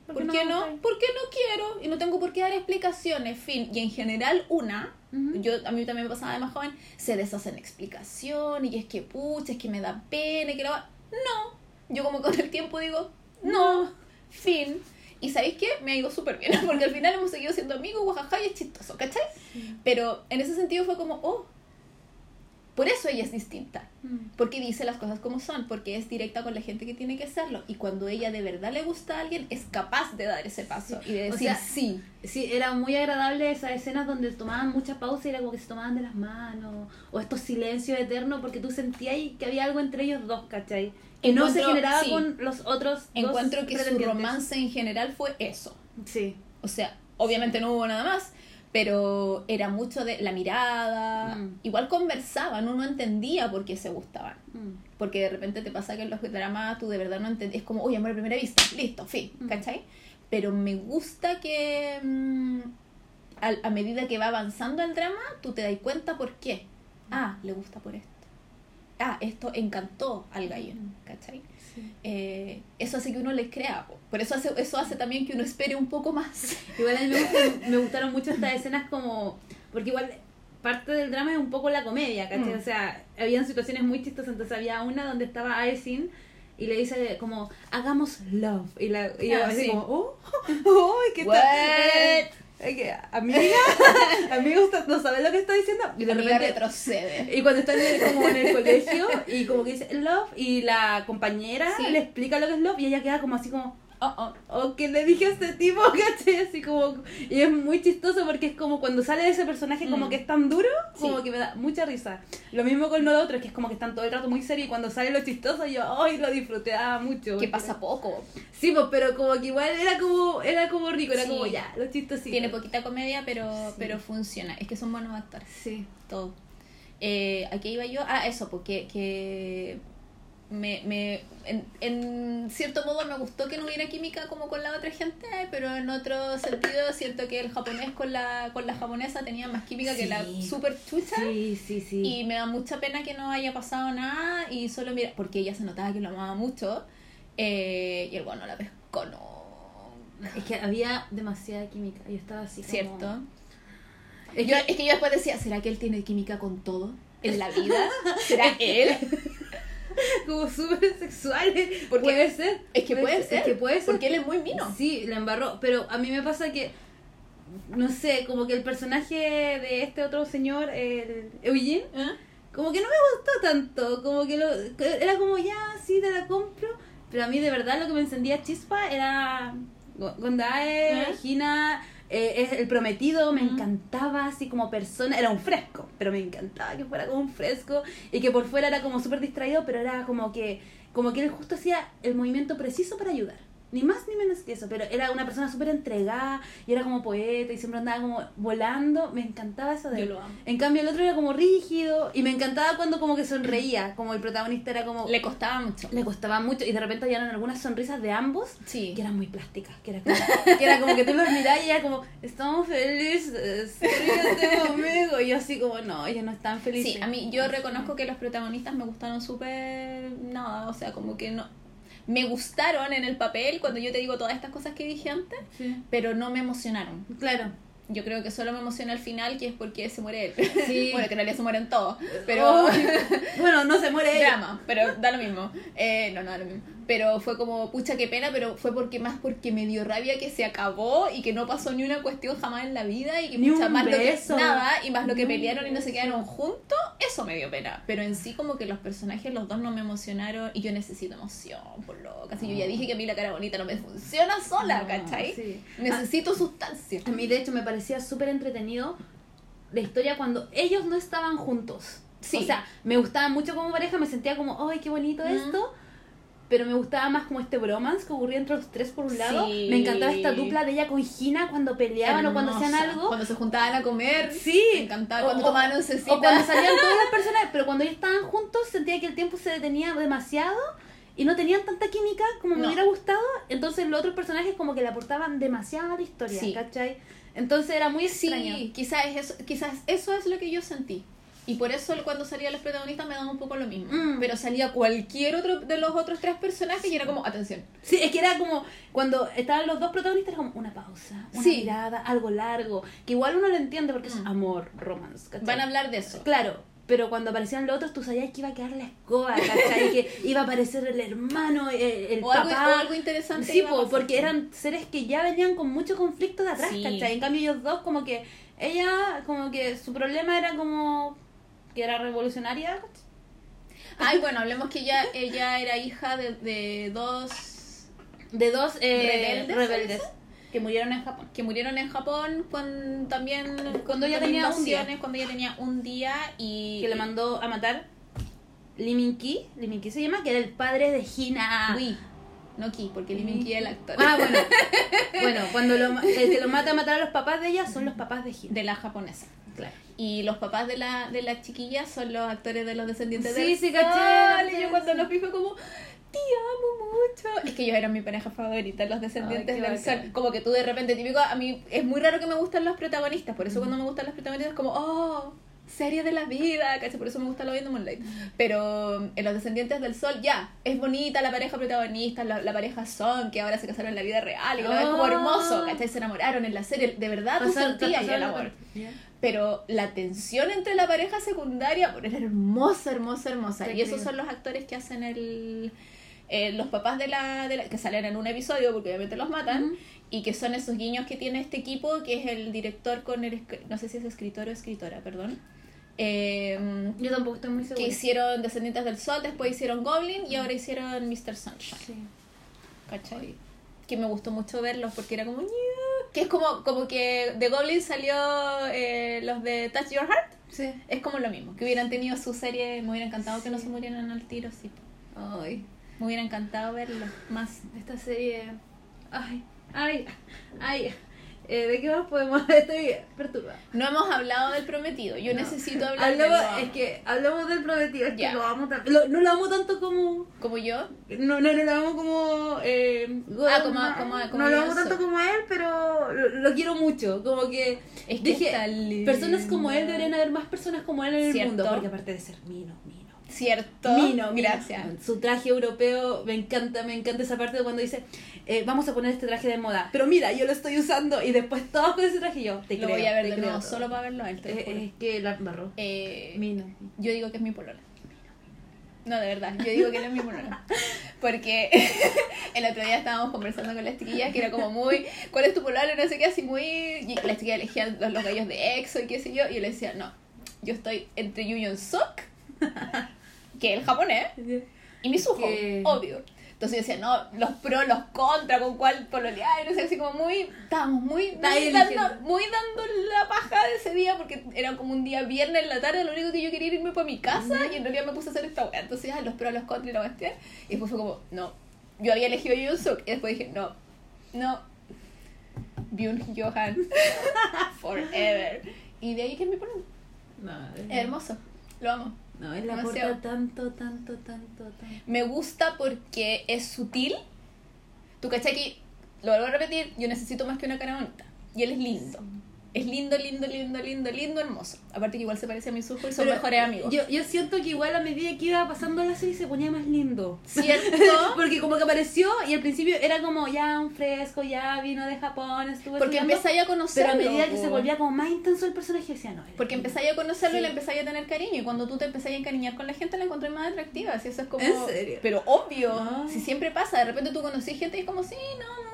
¿por, qué no? Porque no quiero y no tengo por qué dar explicaciones, fin. Y en general, una, yo a mí también me pasaba de más joven, se deshacen explicaciones y es que pucha, es que me da pena y que no. No, yo como con el tiempo digo, no. fin. Y ¿sabéis qué? Me ha ido súper bien, porque al final hemos seguido siendo amigos, guajaja, y es chistoso, ¿cachai? Pero en ese sentido fue como, oh, por eso ella es distinta, mm. porque dice las cosas como son, porque es directa con la gente que tiene que serlo, y cuando ella de verdad le gusta a alguien, es capaz de dar ese paso y de decir sí. Sí, era muy agradable esas escenas donde tomaban mucha pausa y era como que se tomaban de las manos, o estos silencios eternos, porque tú sentías que había algo entre ellos dos, ¿cachai? Que no se generaba con los otros encuentro que su romance en general fue eso sí o sea obviamente no hubo nada más pero era mucho de la mirada mm. igual conversaban uno entendía por qué se gustaban mm. porque de repente te pasa que en los dramas tú de verdad no entendés es como uy amor a primera vista listo fin mm. ¿cachai? pero me gusta que a, a medida que va avanzando el drama, tú te das cuenta por qué. Ah, le gusta por esto. Ah, esto encantó al gallo, ¿cachai? Eh, eso hace que uno les crea. po. Por eso hace, eso hace también que uno espere un poco más. Igual a mí me, gustan- me gustaron mucho estas escenas como... Porque igual parte del drama es un poco la comedia, ¿cachai? Mm. O sea, habían situaciones muy chistosas. Entonces había una donde estaba Aisin y le dice como, hagamos love. Y, la, y yo Ah, así sí. como, oh, oh, ¿qué What? tal? Amiga, amiga, usted no sabe lo que está diciendo. Y de Amiga repente retrocede. Y cuando están como en el colegio y como que dice love y la compañera Sí. le explica lo que es love y ella queda como así como, Oh, oh. oh, ¿qué le dije a este tipo? ¿Cachai? Así como, y es muy chistoso porque es como cuando sale ese personaje como Mm. que es tan duro, como Sí. que me da mucha risa. Lo mismo con lo otro, que es como que están todo el rato muy serios y cuando sale lo chistoso yo, ay, lo disfrutaba mucho. Que pasa poco. Sí, pues, pero como que igual era como, era como rico, era Sí. como ya, lo chistosito. Tiene poquita comedia, pero, Sí. pero funciona. Es que son buenos actores. Sí. todo. Eh, ¿A qué iba yo? Ah, eso, porque que me, me en, en cierto modo me gustó que no hubiera química como con la otra gente, pero en otro sentido siento que el japonés con la, con la japonesa tenía más química que la super chucha. Sí, sí, sí. Y me da mucha pena que no haya pasado nada y solo mira, porque ella se notaba que lo amaba mucho eh, y el bueno la pescó, no. Es que había demasiada química. Yo estaba así como... ¿Cierto? Es Yo, que- es que yo después decía, ¿será que él tiene química con todo en la vida? ¿Será él? como súper sexuales. Porque- puede ser. Es que puede ser. Es que puede ser. Porque él es muy mino. Sí, la embarró. Pero a mí me pasa que, no sé, como que el personaje de este otro señor, el Eugene, ¿Ah? como que no me gustó tanto. Como que lo, era como, ya, sí, te la compro. Pero a mí de verdad lo que me encendía chispa era Go- Gondae. Gina, eh, es el prometido, me encantaba así como persona. Era un fresco, pero me encantaba que fuera como un fresco. Y que por fuera era como súper distraído, pero era como que, como que él justo hacía el movimiento preciso para ayudar. Ni más ni menos que eso, pero era una persona súper entregada y era como poeta y siempre andaba como volando. Me encantaba eso de Yo él. lo amo. En cambio el otro era como rígido y me encantaba cuando como que sonreía, como el protagonista era como... Le costaba mucho. le costaba mucho y de repente habían algunas sonrisas de ambos Sí. que eran muy plásticas, que era como que, era como que tú los mirabas y era como, estamos felices, ríete conmigo. Y yo así como, no, ellos no están felices. Sí, a mí yo reconozco que los protagonistas me gustaron súper nada, o sea, como que no me gustaron en el papel cuando yo te digo todas estas cosas que dije antes, Sí. pero no me emocionaron. Claro. Yo creo que solo me emociona al final, que es porque se muere él. Sí. bueno, que en realidad se mueren todos, pero Oh, bueno, no se muere ella. drama, pero da lo mismo. Eh, no, no da lo mismo. Pero fue como, pucha, qué pena, pero fue porque más porque me dio rabia que se acabó y que no pasó ni una cuestión jamás en la vida y que Ni un más lo que nada y más lo que pelearon y no se quedaron juntos, eso me dio pena. Pero en sí como que los personajes, los dos no me emocionaron y yo necesito emoción, por loca. Si yo ya dije que a mí la cara bonita no me funciona sola, No, ¿cachai? sí. Necesito sustancia. A mí, de hecho, me parecía súper entretenido la historia cuando ellos no estaban juntos. Sí. O sea, me gustaba mucho como pareja, me sentía como, ¡ay, qué bonito Mm. esto! Pero me gustaba más como este bromance que ocurría entre los tres por un lado. Sí. Me encantaba esta dupla de ella con Gina cuando peleaban o cuando hacían algo. Cuando se juntaban a comer. Sí. Me encantaba. O- Cuando tomaban oncecita. O cuando salían todas las personas, pero cuando ellos estaban juntos sentía que el tiempo se detenía demasiado y no tenían tanta química como me No. hubiera gustado. Entonces los otros personajes como que le aportaban demasiado a la historia, Sí. ¿cachai? Entonces era muy extraño. Sí, quizás eso, quizás eso es lo que yo sentí. Y por eso cuando salían los protagonistas me daba un poco lo mismo. Mm. Pero salía cualquier otro de los otros tres personajes y era como, atención. Sí, es que era como cuando estaban los dos protagonistas, era como una pausa, una Sí. mirada, algo largo, que igual uno lo entiende porque es Mm. amor, romance, ¿cachai? Van a hablar de eso. Claro, pero cuando aparecían los otros, tú sabías que iba a quedar la escoba, ¿cachai? que iba a aparecer el hermano, el, el O algo, papá. o algo interesante. Sí, po, porque eran seres que ya venían con mucho conflicto de atrás, Sí. ¿cachai? En cambio ellos dos como que, ella como que su problema era como que era revolucionaria. Ay, bueno, hablemos que ella, ella era hija de, de dos de dos eh, ¿Rebeldes, rebeldes que murieron en Japón. que murieron en Japón cuando también Cuando ella tenía un día. cuando ella tenía un día y Que le mandó a matar Lee Min-ki, Lee Min-ki se llama, que era el padre de Hina. Uy, no Ki, porque Lee Min-ki es el actor Ah, bueno. bueno, cuando lo, el que lo mata a matar a los papás de ella son los papás de Hina. de la japonesa. Claro. Y los papás de la, de la chiquilla son los actores de los descendientes Sí, del sí, Sol, caché, Y yo cuando sí. los vi fue como, te amo mucho. Es que ellos eran mi pareja favorita, los descendientes Ay, del bacán. sol. Como que tú de repente, típico, a mí es muy raro que me gustan los protagonistas, por eso cuando me gustan los protagonistas es como, oh, serie de la vida, ¿cachai? Por eso me gusta lo viendo Moonlight. Pero en los descendientes del sol, ya, es bonita la pareja protagonista, la, la pareja son, que ahora se casaron en la vida real, y que lo es como Ah. hermoso, ¿cachai? Se enamoraron en la serie, de verdad tú Pasar- sentías el amor. Pero la tensión entre la pareja secundaria era hermosa, hermosa, hermosa. Te y esos son los actores que hacen el. eh, los papás de la, de la- que salen en un episodio porque obviamente los matan y que son esos guiños que tiene este equipo que es el director con el no sé si es escritor o escritora perdón eh, Yo tampoco estoy muy segura. que hicieron Descendientes del Sol después hicieron Goblin y ahora hicieron Mr. Sunshine Sí. ¿cachai? Que me gustó mucho verlos porque era como... Que es como, como que de Goblin salió eh, los de Touch Your Heart. Sí. Es como lo mismo. Que hubieran tenido su serie, me hubiera encantado que no se murieran al tiro, sí. Ay, Me hubiera encantado verlos más. esta serie. Ay, ay, ay. Eh, ¿De qué más podemos? Estoy perturbada. No hemos hablado del prometido. Yo No. necesito hablar Hablamos, de lo- es que hablamos del prometido, es que lo amo tan- lo- no lo amo tanto como. Como yo. No, no, no lo amo como. Eh, Ah, como- como- como no lo amo tanto soy. como a él, pero lo, lo quiero mucho. Como que. Es que dije, personas como él deberían haber más personas como él en el mundo. Porque aparte de ser mino, mino. Cierto. Mino. Gracias. Su traje europeo, me encanta, me encanta esa parte de cuando dice, eh, vamos a poner este traje de moda. Pero mira, yo lo estoy usando y después todos con ese traje yo, te Lo creo. voy a ver de nuevo, solo para verlo a él. te Eh. Es que la barró. Eh, Mino. Yo digo que es mi polola. No, de verdad, yo digo que él es mi polola. Porque el otro día estábamos conversando con las chiquillas que era como muy, ¿cuál es tu polola? No sé qué, así muy... Y las chiquillas elegían los, los gallos de EXO y qué sé yo. Y yo le decía, no, yo estoy entre Yu Suk, que el japonés, y Mizuho, Que- obvio. Entonces yo decía, no, los pros, los contra, con cuál pololear, y no sé, así como muy, estábamos muy, muy, dando, muy dando la paja de ese día, porque era como un día viernes en la tarde, lo único que yo quería era irme para mi casa, y en realidad me puse a hacer esta weá. Entonces, ah, los pros, los contra y la cuestión. Y después fue como, no, yo había elegido Yoon Suk, y después dije, no, no, Byun Johan, forever. Y de ahí que. No, Es hermoso, lo amo. No, él aporta tanto, tanto, tanto, tanto. Me gusta porque es sutil. Tú cachai que, lo vuelvo a repetir, yo necesito más que una cara bonita. Y él es lindo. Es lindo, lindo, lindo, lindo, lindo, hermoso. Aparte que igual se parece a mi sujo y son Pero mejores amigos. Yo, yo siento que igual a medida que iba pasando la serie se ponía más lindo. ¿Cierto? Porque como que apareció y al principio era como ya un fresco, ya vino de Japón, estuvo Porque empezáis a conocerlo. Pero a medida que se volvía como más intenso el personaje decía, no, Porque empezáis a conocerlo y le empezáis a tener cariño. Y cuando tú te empezáis a encariñar con la gente, la encontré más atractiva. Así eso es como. ¿En serio? Pero obvio. Ah. Si siempre pasa, de repente tú conocís gente y es como, sí, no, no.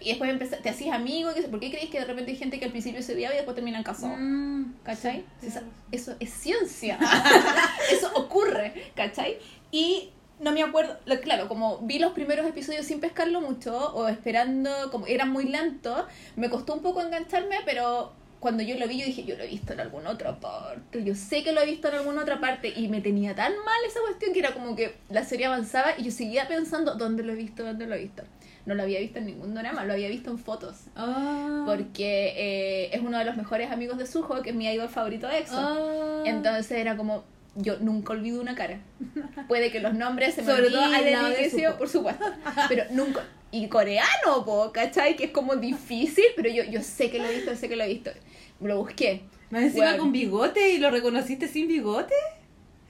Y después te hacís amigo. ¿Por qué creéis que de repente hay gente que al principio se odiaba y después terminan casados? Mm, ¿Cachai? sí, Esa- claro. eso es ciencia. eso ocurre, ¿cachai? Y no me acuerdo, claro, como vi los primeros episodios sin pescarlo mucho o esperando, como eran muy lentos, me costó un poco engancharme, pero cuando yo lo vi yo dije, yo lo he visto en alguna otra parte, yo sé que lo he visto en alguna otra parte y me tenía tan mal esa cuestión que era como que la serie avanzaba y yo seguía pensando, ¿dónde lo he visto? ¿Dónde lo he visto? No lo había visto en ningún drama, lo había visto en fotos. Ah. Porque eh, es uno de los mejores amigos de Suho, que es mi idol favorito de EXO. Ah. Entonces era como, yo nunca olvido una cara. Puede que los nombres se me Sobre todo al lado de Suho. por supuesto. Pero nunca. Y coreano, po, ¿cachai? Que es como difícil, pero yo, yo sé que lo he visto, sé que lo he visto. Lo busqué. Más encima Bueno. con bigote y lo reconociste sin bigote.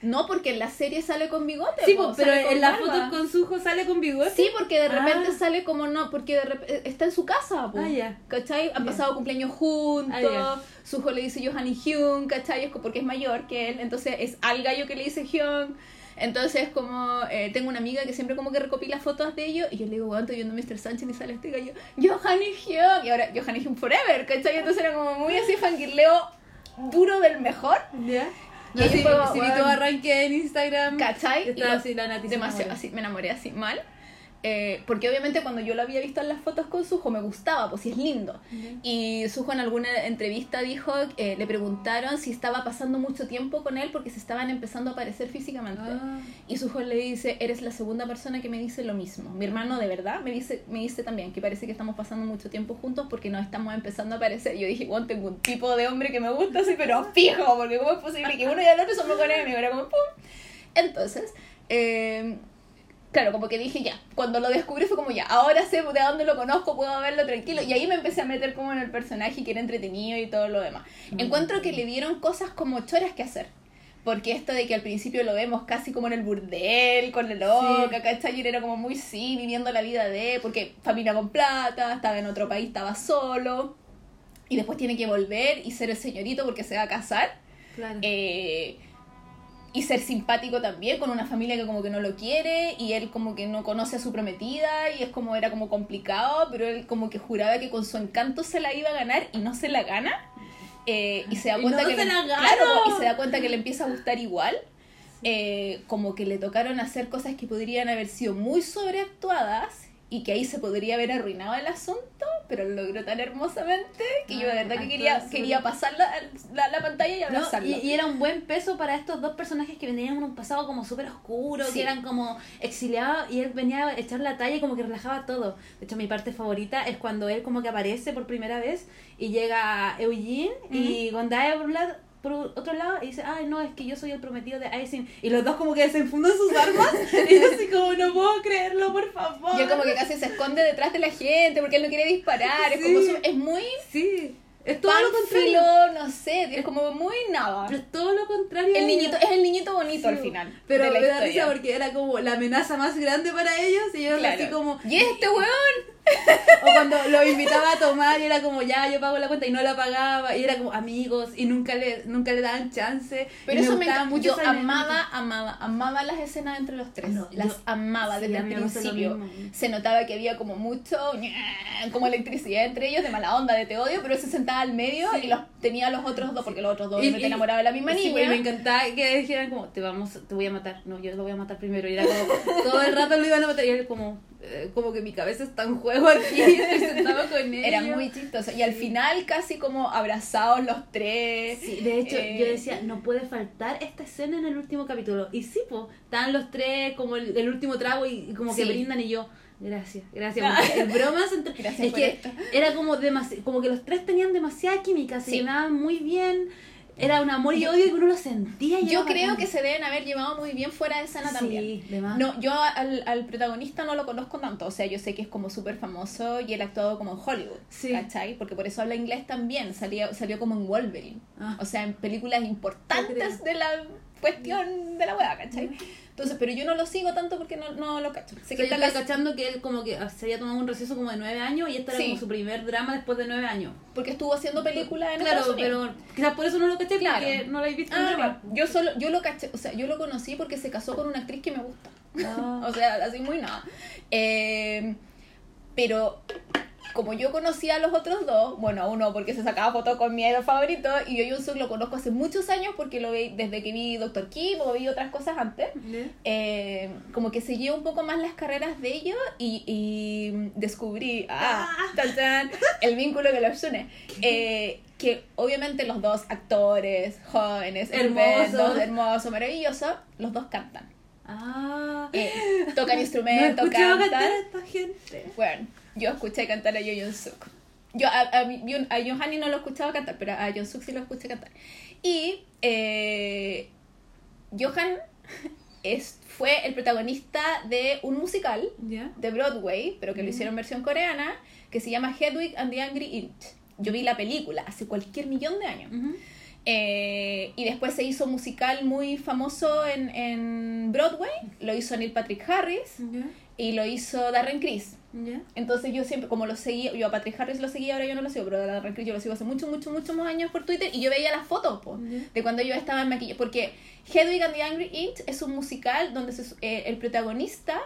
No, porque en la serie sale con bigote. Sí, po, pero en las fotos con Sujo sale con bigote. Sí, porque de repente Ah. sale como no, porque de repente está en su casa, po. Ah, ya. ¿cachai? Han pasado cumpleaños juntos, Ah, ya. Suho le dice Johan y Hyun, ¿cachai? Es porque es mayor que él, entonces es al gallo que le dice Hyun. Entonces, como eh, tengo una amiga que siempre como que recopila fotos de ellos y yo le digo, bueno, estoy viendo Mr. Sánchez y sale este gallo, Johan y Hyun. Y ahora Johan y Hyun Forever, ¿cachai? Entonces era como muy así fangirleo duro del mejor, ¿Ya? Y No, ahí sí, sí, vi bueno. todo arranque en Instagram. ¿cachai? Y Estaba lo- así la Nati se demasiado así, me enamoré así mal. Eh, porque obviamente cuando yo lo había visto en las fotos con Sujo me gustaba, pues sí es lindo. Y Sujo en alguna entrevista dijo, eh, le preguntaron si estaba pasando mucho tiempo con él porque se estaban empezando a parecer físicamente. Ah. Y Sujo le dice, eres la segunda persona que me dice lo mismo. Mi hermano de verdad me dice, me dice también que parece que estamos pasando mucho tiempo juntos porque nos estamos empezando a parecer. Yo dije, bueno, tengo un tipo de hombre que me gusta así, pero fijo, porque cómo es posible que uno y el otro son mejores amigos. Era como, pum. Entonces, eh, claro, como que dije ya, cuando lo descubrí fue como ya, ahora sé de dónde lo conozco, puedo verlo tranquilo. Y ahí me empecé a meter como en el personaje que era entretenido y todo lo demás. Mm. Encuentro que le dieron cosas como choras que hacer. Porque esto de que al principio lo vemos casi como en el burdel, con la loca, Sí. ¿cachai? Era como muy sí, viviendo la vida de... Porque familia con plata, estaba en otro país, estaba solo. Y después tiene que volver y ser el señorito porque se va a casar. Claro. Eh, y ser simpático también con una familia que como que no lo quiere y él como que no conoce a su prometida y es como era como complicado pero él como que juraba que con su encanto se la iba a ganar y no se la gana Eh, y se da cuenta no que le, claro, y se da cuenta que le empieza a gustar igual Eh, como que le tocaron hacer cosas que podrían haber sido muy sobreactuadas y que ahí se podría haber arruinado el asunto, pero lo logró tan hermosamente que yo de verdad que quería, quería pasar la, la, la pantalla y No, abrazarlo. y, y era un buen peso para estos dos personajes que venían en un pasado como súper oscuro, Sí. que eran como exiliados y él venía a echar la talla y como que relajaba todo. De hecho, mi parte favorita es cuando él como que aparece por primera vez y llega Eugene y Gondaya por un lado por otro lado y dice, ay no, es que yo soy el prometido de Aisin y los dos como que desenfundan sus armas y yo así como, no puedo creerlo, por favor. Y él como que casi se esconde detrás de la gente porque él no quiere disparar. Es como su- es muy Sí, es todo lo contrario. no sé, es como muy nada. Pero es todo lo contrario. El niñito, es el niñito bonito al final. Pero me da risa porque era como la amenaza más grande para ellos y ellos Claro. así como... ¿Y este weón? O cuando lo invitaba a tomar y era como, ya, yo pago la cuenta y no la pagaba. Y era como amigos y nunca le, nunca le daban chance. Pero y eso me encanta. mucho Yo amaba, amaba, amaba las escenas entre los tres. No, las yo- amaba sí, desde el me principio. Se notaba que había como mucho, como electricidad entre ellos, de mala onda, de te odio, pero él se sentaba al medio Sí. y los tenía a los otros dos, porque los otros dos Y- y- enamorados de la misma Sí, niña. y me encantaba que dijeran como, te vamos, te voy a matar. No, yo lo voy a matar primero. Y era como, todo el rato lo iban a matar. Y él como, como que mi cabeza está en juego aquí. Estoy sentado con ellos. Era muy chistoso. Y al final casi como abrazados los tres. Sí, de hecho, Eh, yo decía, no puede faltar esta escena en el último capítulo. Y sí, pues, estaban los tres como el, el último trago y, y como que brindan y yo, gracias, gracias. porque el bromas entre... Gracias es por que esto. era como demasi- como que los tres tenían demasiada química, se Sí. llevaban muy bien. Era un amor y odio que uno lo sentía. Yo creo bacán. que se deben haber llevado muy bien fuera de escena también. Sí, de más. No, yo al, al protagonista no lo conozco tanto, o sea, yo sé que es como súper famoso y él ha actuado como en Hollywood, Sí. ¿cachai? Porque por eso habla inglés también, salió, salió como en Wolverine, Ah. o sea, en películas importantes de la cuestión de la hueá, ¿cachai? Entonces, pero yo no lo sigo tanto porque no, no lo cacho. Sé O que sea, está cachando que él como que se había tomado un receso como de nueve años y este era Sí. como su primer drama después de nueve años. porque estuvo haciendo películas en Claro, Estados Unidos. pero quizás por eso no lo caché Claro. porque no lo he visto en Ah, drama. yo solo, yo lo caché, o sea, yo lo conocí porque se casó con una actriz que me gusta. Ah. O sea, así muy nada. Eh, pero como yo conocía a los otros dos, bueno, uno porque se sacaba fotos con mi idol favorito, y yo Yoon Suk lo conozco hace muchos años porque lo vi desde que vi Doctor Kim o vi otras cosas antes. eh, como que seguí un poco más las carreras de ellos y, y descubrí ah, tan, tan, el vínculo que los une. Eh, que obviamente los dos actores, jóvenes, Hermosos. hermosos, maravillosos, los dos cantan. Ah. Eh, tocan instrumentos, cantan. a esta gente. Bueno, yo escuché cantar a Yo Suk. Yo a, a, a no lo he escuchado cantar, pero a Yeon Suk sí lo escuché cantar. Y eh, Johan es, fue el protagonista de un musical de Broadway, pero que lo Mm. hicieron versión coreana, que se llama Hedwig and the Angry Inch. Yo vi la película hace cualquier millón de años. Eh, y después se hizo un musical muy famoso en, en Broadway. Lo hizo Neil Patrick Harris y lo hizo Darren Criss. Entonces yo siempre, como lo seguía, yo a Patrick Harris lo seguía, ahora yo no lo sigo, pero a Darren Criss yo lo sigo hace muchos, muchos, muchos más años por Twitter y yo veía las fotos po, de cuando yo estaba en maquillaje. Porque Hedwig and the Angry Inch es un musical donde se- eh, el protagonista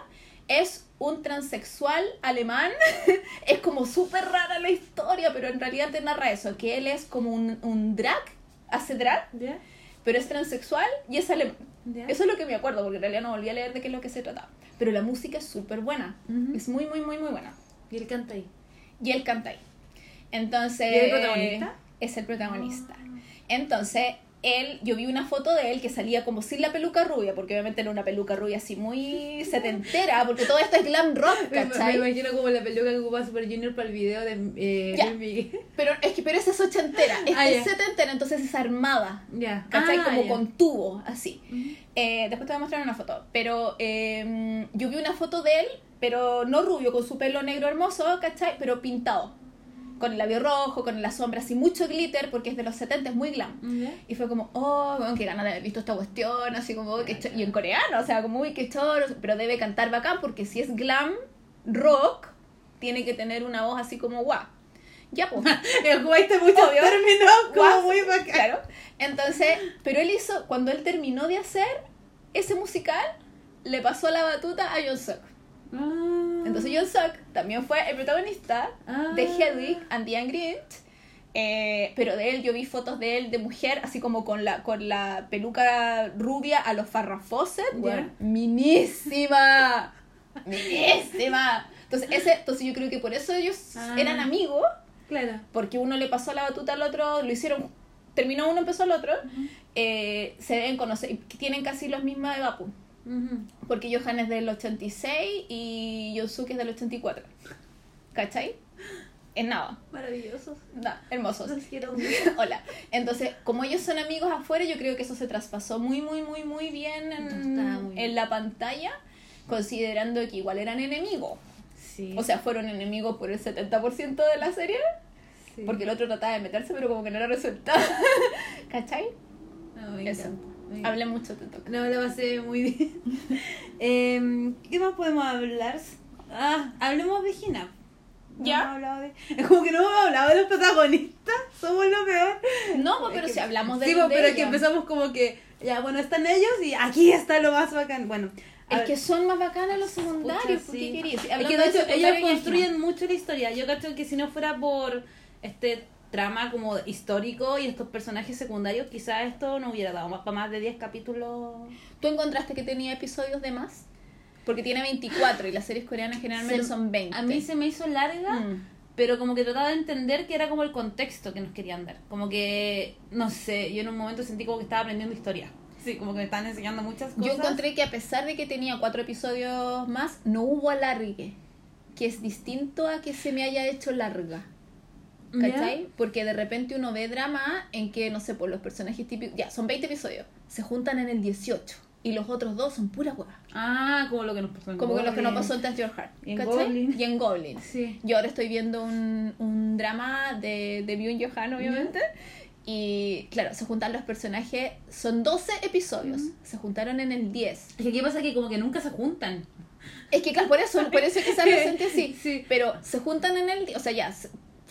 es un transexual alemán. es como súper rara la historia, pero en realidad te narra eso, que él es como un, un drag, hace drag, pero es transexual y es alemán. Eso es lo que me acuerdo, porque en realidad no volví a leer de qué es lo que se trataba. Pero la música es súper buena. Es muy, muy, muy, muy buena. Y él canta ahí. Y él canta ahí. Entonces. ¿Y es el protagonista? Es el protagonista. Entonces, él, yo vi una foto de él que salía como sin la peluca rubia, porque obviamente era una peluca rubia así muy setentera, porque todo esto es glam rock, Me, ¿cachai? me imagino como la peluca que ocupa Super Junior para el video de eh. Luis Miguel. Pero es que pero esa es ochentera, esta Ah, es setentera, entonces es armada. Ya. ¿Cachai? Ah, como con tubo, así. Eh, después te voy a mostrar una foto. Pero eh, yo vi una foto de él, pero no rubio, con su pelo negro hermoso, ¿cachai? Pero pintado. Con el labio rojo, con la sombra así, mucho glitter, porque es de los 70, es muy glam. Y fue como, oh, bueno, qué ganas de haber visto esta cuestión, así como, cho- y en coreano, o sea, como, uy, qué choro, pero debe cantar bacán, porque si es glam rock, tiene que tener una voz así como, guau. Ya, pues. Jugaste muchos términos como muy bacán. Claro. Entonces, pero él hizo, cuando él terminó de hacer ese musical, le pasó la batuta a John Suk. Ah. Entonces John Suk también fue el protagonista Ah. de Hedwig and the Angry Inch. Eh, pero de él yo vi fotos de él de mujer así como con la con la peluca rubia a los Farrah Fawcett bueno, minísima minísima entonces ese entonces yo creo que por eso ellos Ah. eran amigos Claro. porque uno le pasó la batuta al otro, lo hicieron, terminó uno, empezó el otro, eh, se deben conocer, tienen casi los mismos edad, porque Johan es del 86 y Yosuke es del 84, ¿cachai? Es nada, Maravillosos. nada, hermosos. Los quiero Hola. Entonces, como ellos son amigos afuera, yo creo que eso se traspasó muy, muy, muy, muy bien en, Está muy bien. en la pantalla, considerando que igual eran enemigos. Sí. O sea, fueron enemigos por el 70% de la serie. sí. Porque el otro trataba de meterse, pero como que no era resulta. ¿Cachai? No, me Eso. encanta. Hablé mucho, te toca. No, lo pasé muy bien. Em, ¿Qué más podemos hablar? Ah, hablemos de Gina. No ¿Ya? hemos de- Es como que no hemos hablado de los protagonistas. Somos lo peor. No, pues, pero Es si hablamos de Sí, de pues, pero es que empezamos como que, ya, bueno, están ellos y aquí está lo más bacán. Bueno, Es ver, que son más bacanas los secundarios, pucha, ¿por sí. ¿qué querías? Es que de hecho ellos construyen mucho la historia. Yo cacho que si no fuera por este trama como histórico y estos personajes secundarios, quizás esto no hubiera dado más para más de 10 capítulos. ¿Tú encontraste que tenía episodios de más? Porque tiene 24 y las series coreanas generalmente Se- son 20. A mí se me hizo larga, Mm. pero como que trataba de entender que era como el contexto que nos querían dar. Como que, no sé, yo en un momento sentí como que estaba aprendiendo historia. Sí, como que me estaban enseñando muchas cosas. Yo encontré que a pesar de que tenía cuatro episodios más, no hubo alargue. Que es distinto a que se me haya hecho larga. ¿Cachai? Porque de repente uno ve drama en que, no sé, por los personajes típicos. Ya, son 20 episodios. Se juntan en el 18. Y los otros dos son pura hueá. Ah, como lo que nos pasó en Como que lo que nos Goblin. pasó en Touch Your Heart. Y en ¿cachai? Goblin. Y en Goblin. Sí. Yo ahora estoy viendo un, un drama de, de Byung Johan, obviamente. Y claro, se juntan los personajes. Son 12 episodios. Se juntaron en el 10. Es que aquí pasa que como que nunca se juntan. Es que claro, por eso, por eso quizás lo sentí así. Sí. Pero se juntan en el 10, o sea, ya,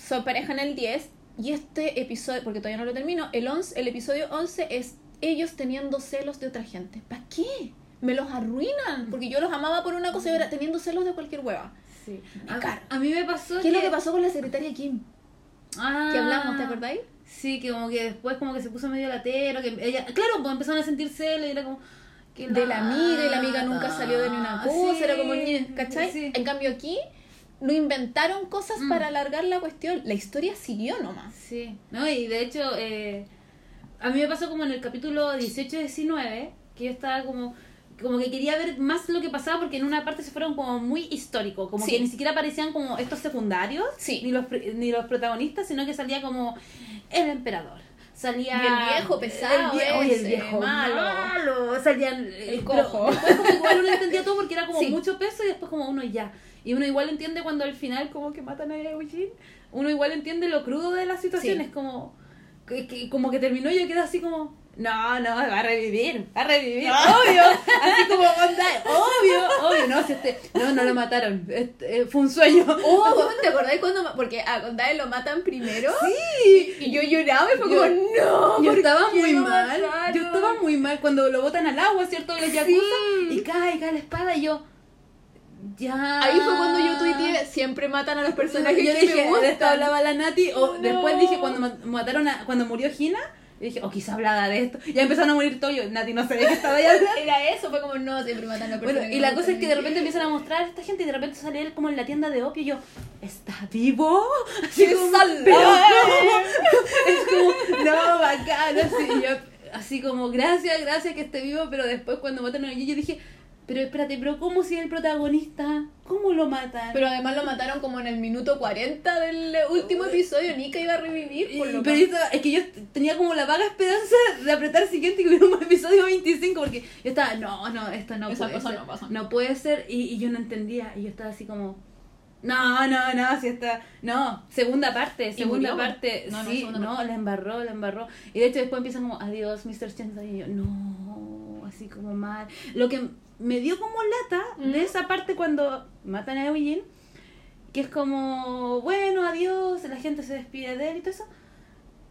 son pareja en el 10. Y este episodio, porque todavía no lo termino, el, 11, el episodio 11 es ellos teniendo celos de otra gente. ¿Para qué? Me los arruinan. Porque yo los amaba por una cosa y ahora teniendo celos de cualquier hueva. Sí. A, a mí me pasó ¿Qué es lo que pasó con la secretaria Kim? Ah, Que hablamos, ¿te acordáis? Sí, que como que después como que se puso medio latero, que ella, claro, pues empezaron a sentir celos y era como que de la amiga y la amiga nunca salió de ni una cosa, Sí, era como, ¿cachai? sí. En cambio aquí no inventaron cosas Mm. para alargar la cuestión, la historia siguió nomás. Sí, no, y de hecho, eh, a mí me pasó como en el capítulo 18-19, que yo estaba como, como que quería ver más lo que pasaba porque en una parte se fueron como muy histórico, como Sí. que ni siquiera aparecían como estos secundarios, Sí. ni, los, ni los protagonistas, sino que salía como el emperador. Salía Y el viejo pesado el viejo, ese, el viejo malo. malo, salían El pero cojo. después como igual uno entendía todo porque era como Sí. mucho peso y después como uno ya. Y uno igual entiende cuando al final como que matan a Eugene, uno igual entiende lo crudo de la situación, Sí. es como que, que- como que terminó y yo quedé así como no, no, va a revivir, va a revivir, obvio, así como onda, obvio, obvio, no, si este, no, no lo mataron, este, eh, fue un sueño. Oh, ¿te acordáis cuando? Porque a Gondae lo matan primero. Sí. Y yo lloraba y fue Yo- como, no. Yo ¿por estaba muy mal, mataron?" yo estaba muy mal cuando lo botan al agua, ¿cierto? Los yakuza, y cae, cae la espada y yo, ya. Ahí fue cuando yo tuiteé, siempre matan a los personajes yo que dije, me de esto hablaba la Nati, o No. después dije cuando ma- mataron a, cuando murió Gina, y dije, o quizá hablaba de esto, ya empezaron a morir todos, yo, Nati no sabía que estaba hablando. Era eso, fue como, no, siempre matan a los Bueno, y la cosa es que de repente empiezan a mostrar a esta gente y de repente sale él como en la tienda de opio y yo, ¿está vivo? Así como, pero ¿cómo? Es como, no, bacán, así, y yo así como, gracias, gracias que esté vivo, pero después cuando mataron a Eugene yo dije, pero espérate, pero ¿cómo si el protagonista? ¿Cómo lo matan? Pero además lo mataron como en el minuto 40 del último episodio. Nika iba a revivir. Por lo pero es que yo tenía como la vaga esperanza de apretar el siguiente y hubiera un episodio 25 porque yo estaba, no, no, esto no Esa puede cosa ser. no pasa. puede ser y, y yo no entendía y yo estaba así como, no, no, no, si está, no, segunda parte, segunda parte, No, no, sí, segunda no, parte. la embarró, la embarró. Y de hecho después empiezan como, adiós, Mr. Chen, y yo, no, así como mal. Lo que me dio como lata de esa parte cuando matan a Eugene, que es como, bueno, adiós, la gente se despide de él y todo eso.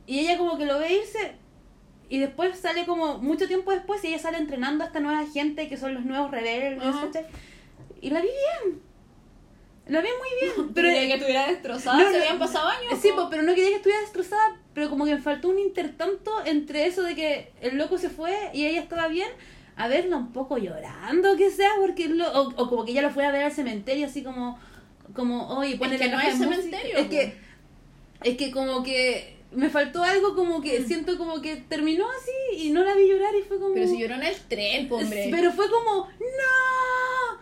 Y ella como que lo ve irse y después sale como mucho tiempo después y ella sale entrenando a esta nueva gente que son los nuevos rebeldes. Y la vi bien. La vi muy bien. Pero Pero que estuviera destrozada, No, se no, habían pasado años. Sí, po, pero no quería que estuviera destrozada, pero como que me faltó un intertanto entre eso de que el loco se fue y ella estaba bien, a verla un poco llorando, que sea, porque lo, o, o como que ella lo fuera a ver al cementerio, así como, como, oye, pone que la no hay de música". cementerio, Es que, es que como que me faltó algo como que siento como que terminó así y no la vi llorar y fue como... Pero si lloró en el tren, hombre. Pero fue como, no.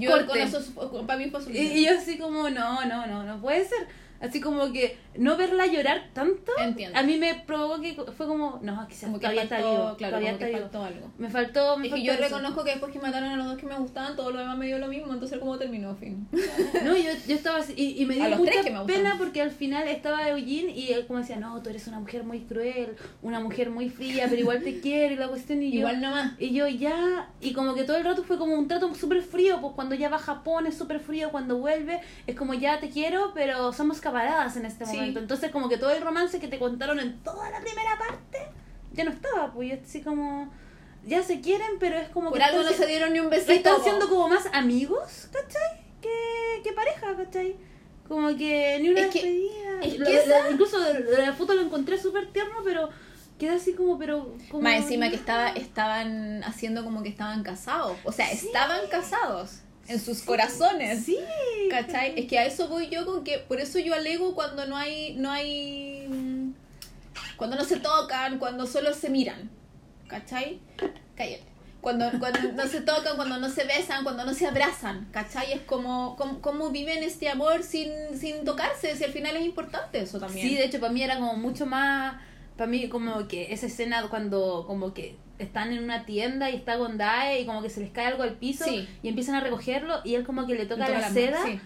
yo con eso, fue- para mí fue Y, suficiente. y yo así como, no, no, no, no puede ser. Así como que no verla llorar tanto, Entiendo. a mí me provocó que fue como, no, quizás como que todavía faltó, está vivo. claro, todavía como que está vivo. faltó algo. Me faltó, me Es que faltó yo eso. reconozco que después que mataron a los dos que me gustaban, todo lo demás me dio lo mismo, entonces cómo terminó, fin. No, yo, yo estaba así, y, y me dio mucha que me pena porque al final estaba Eugene y él como decía, no, tú eres una mujer muy cruel, una mujer muy fría, pero igual te quiero y la cuestión y yo... Igual nomás. Y yo ya, y como que todo el rato fue como un trato súper frío, pues cuando ya va a Japón es súper frío, cuando vuelve es como ya te quiero, pero somos camaradas en este Sí. momento. Entonces como que todo el romance que te contaron en toda la primera parte ya no estaba, pues así como, ya se quieren, pero es como Por que... algo no están se dieron ni un besito. están siendo como más amigos, ¿cachai? Que, que pareja, ¿cachai? Como que ni una Es que- despedida. es que esa- incluso la foto lo encontré súper tierno, pero queda así como, pero... Como, Más encima que estaba, estaban haciendo como que estaban casados. O sea, Sí. estaban casados en sus corazones. Sí. ¿Cachai? Es que a eso voy yo con que por eso yo alego cuando no hay no hay mm, cuando no se tocan, cuando solo se miran. ¿Cachai? Cállate. Cuando, cuando no se tocan, cuando no se besan, cuando no se abrazan, ¿cachai? Es como, como, cómo viven este amor sin, sin tocarse, si al final es importante eso también. Sí, de hecho, para mí era como mucho más. Para mí, como que esa escena cuando, como que están en una tienda y está Gondae y como que se les cae algo al piso Sí. y empiezan a recogerlo y él como que le toca Toca la la seda. sí.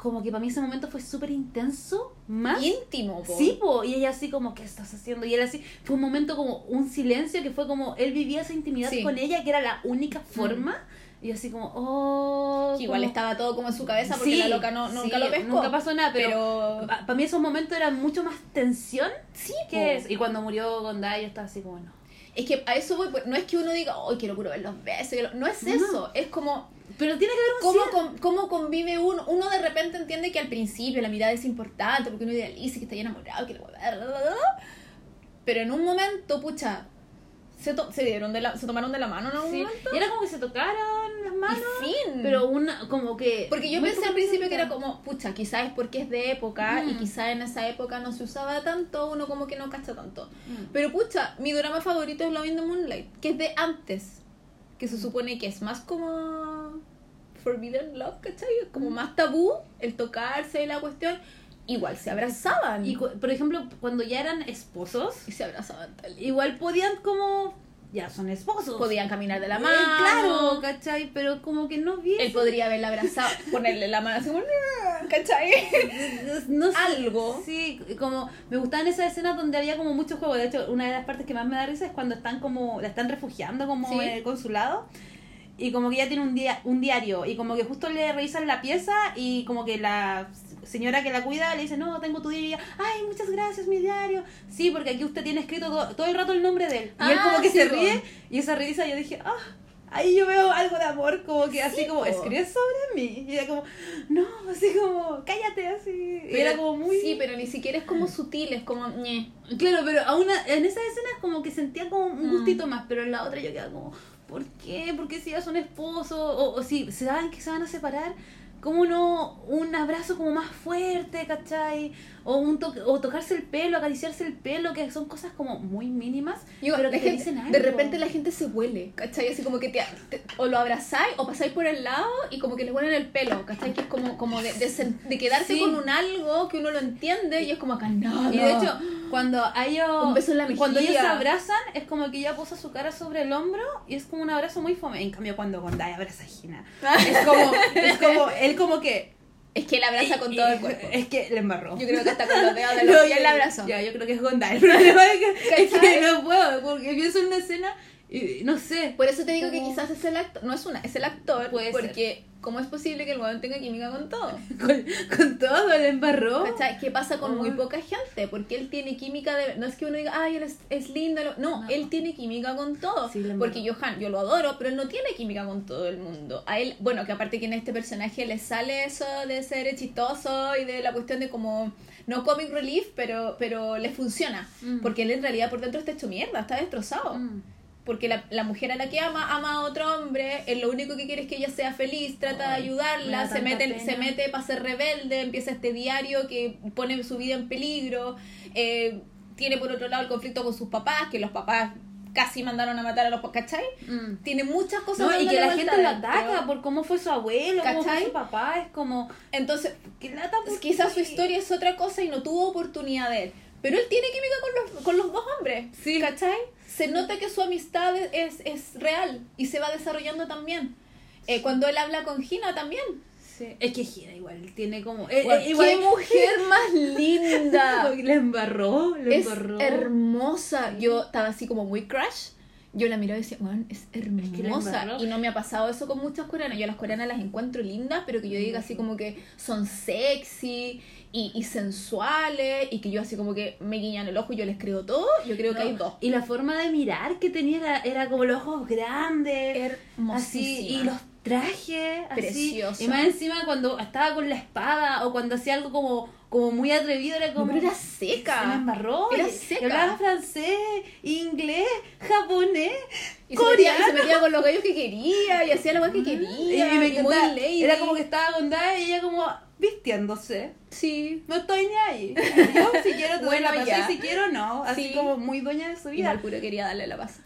Como que para mí ese momento fue súper intenso, más. íntimo, po. Sí, po, y ella así como, ¿qué estás haciendo? Y él así, fue un momento como un silencio que fue como, él vivía esa intimidad Sí. Con ella, que era la única forma. Y así como, oh. Que igual como- estaba todo como en su cabeza porque Sí, la loca no, nunca sí, lo pescó. Nunca pasó nada, pero, pero... para mí esos momentos eran mucho más tensión Sí, que. Y cuando murió Gondai yo estaba así como, no. Es que a eso voy, pues, no es que uno diga, oh, quiero puro ver los besos. quiero-". No es No. eso, es como Pero tiene que haber un cómo, con- cómo convive uno. Uno de repente entiende que al principio la mirada es importante porque uno idealiza que está enamorado, que la Pero en un momento, pucha, se, to- se dieron de la, se tomaron de la mano en algún Sí. momento. Y era como que se tocaron las manos. Y fin. Pero una, como que. Porque yo pensé al principio que era como, pucha, quizás es porque es de época y Mm. quizás en esa época no se usaba tanto, uno como que no cacha tanto. Mm. Pero pucha, mi drama favorito es Loving the Moonlight, que es de antes, que se supone que es más como Forbidden Love, ¿cachai? Como más tabú el tocarse y la cuestión. Igual se abrazaban. Y, por ejemplo, cuando ya eran esposos, Y se abrazaban tal. igual podían como. Ya son esposos. Podían caminar de la Eh, mano. Claro, ¿cachai? Pero como que no vi. Él podría haberla abrazado, ponerle la mano así como, ¿cachai? no sé, Algo. Sí, como me gustaban esas escenas donde había como mucho juego. De hecho, una de las partes que más me da risa es cuando están como, la están refugiando como Sí. en el consulado. Y como que ella tiene un, día, un diario y como que justo le revisan la pieza y como que la señora que la cuida le dice, no, tengo tu diario. Ay, muchas gracias, mi diario. Sí, porque aquí usted tiene escrito todo, todo el rato el nombre de él. Y él Ah, como que sí, se ríe y esa risa yo dije, ah, ahí yo veo algo de amor, como que así Sí, como, escribe sobre mí. Y ella como, no, así como, cállate, así. Y era como muy... Sí, pero ni siquiera es como sutil, es como, ñe. Claro, pero a- en esa escena como que sentía como un Mm. gustito más, pero en la otra yo quedaba como, ¿por qué? ¿Por qué si ya son esposos? O, o si se saben que se van a separar, ¿Cómo no un abrazo como más fuerte, ¿cachai? O, un toque, o tocarse el pelo, acariciarse el pelo, que son cosas como muy mínimas, Digo, pero que te gente- dicen algo. de repente la gente se huele, ¿cachai? Así como que te, te- o lo abrazáis o pasáis por el lado y como que le huelen el pelo, ¿cachai? Que es como, como de, de, de quedarse Sí. con un algo que uno lo entiende y es como acá nada. Y de hecho, cuando a ellos, Un beso en la cuando ellos se abrazan, es como que ella posa su cara sobre el hombro y es como un abrazo muy fome. En cambio, cuando Gondai abraza a Gina, es como, es como, él como que... es que él abraza con y- todo el cuerpo. Es que le embarró. Yo creo que hasta con los dedos de No, los pies ya- le abrazo. Ya, yo creo que es Gondai. El problema es que, es que no puedo, porque pienso en una escena y no sé. Por eso te digo que quizás es el actor, no es una, es el actor, Puede porque ¿cómo es posible que el weón tenga química con todo? Con, con todo, le embarró. ¿Cachai? ¿Qué pasa con muy Ay. poca gente? Porque él tiene química de... No es que uno diga, ay, él es, es lindo. No, No. él tiene química con todo. Sí, porque. Johan, yo lo adoro, pero él no tiene química con todo el mundo. A él, bueno, que aparte que en este personaje le sale eso de ser chistoso y de la cuestión de como... No comic relief, pero, pero le funciona. Mm. Porque él en realidad por dentro está hecho mierda, está destrozado. Mm. Porque la, la mujer a la que ama, ama a otro hombre, él lo único que quiere es que ella sea feliz, trata Ay, de me ayudarla, se mete, pena. se mete para ser rebelde, empieza este diario que pone su vida en peligro, eh, tiene por otro lado el conflicto con sus papás, que los papás casi mandaron a matar a los ¿cachai? Mm. Tiene muchas cosas No, y que la gente lo ataca por cómo fue su abuelo, cómo fue ¿Cachai? su papá, es como, Entonces, quizás su historia es otra cosa y no tuvo oportunidad de él. Pero él tiene química con los, con los dos hombres. Sí. ¿Cachai? Se nota que su amistad es, es real y se va desarrollando también. Eh, cuando él habla con Gina también. Sí. Es que Gira igual tiene como... eh, eh, igual, ¡Qué mujer más linda! Le embarró, le es embarró. hermosa. Yo estaba así como muy crush. Yo la miraba y decía, bueno, es que la hermosa. embarró. y no me ha pasado eso con muchas coreanas. Yo las coreanas las encuentro lindas, pero que yo diga así como que son sexy y, y sensuales y que yo así como que me guiñan el ojo y yo les creo todo. Yo creo que hay dos. Y la forma de mirar que tenía era, era como los ojos grandes. Así, y los trajes, así. Preciosa. Y más encima cuando estaba con la espada o cuando hacía algo como, como muy atrevido, era No, como... pero era Se me seca. embarró. Era y- seca. y hablaba francés, inglés, japonés, Y se metía, y coreano. se metía con los gallos que quería y hacía lo que quería. Y, me encantaba. Era como que estaba con Dai y ella como vistiéndose. Sí. No estoy ni ahí. Yo si quiero te doy Bueno, la paz ya. y si quiero no. Así Sí. como muy dueña de su vida. Igual puro quería darle la paz.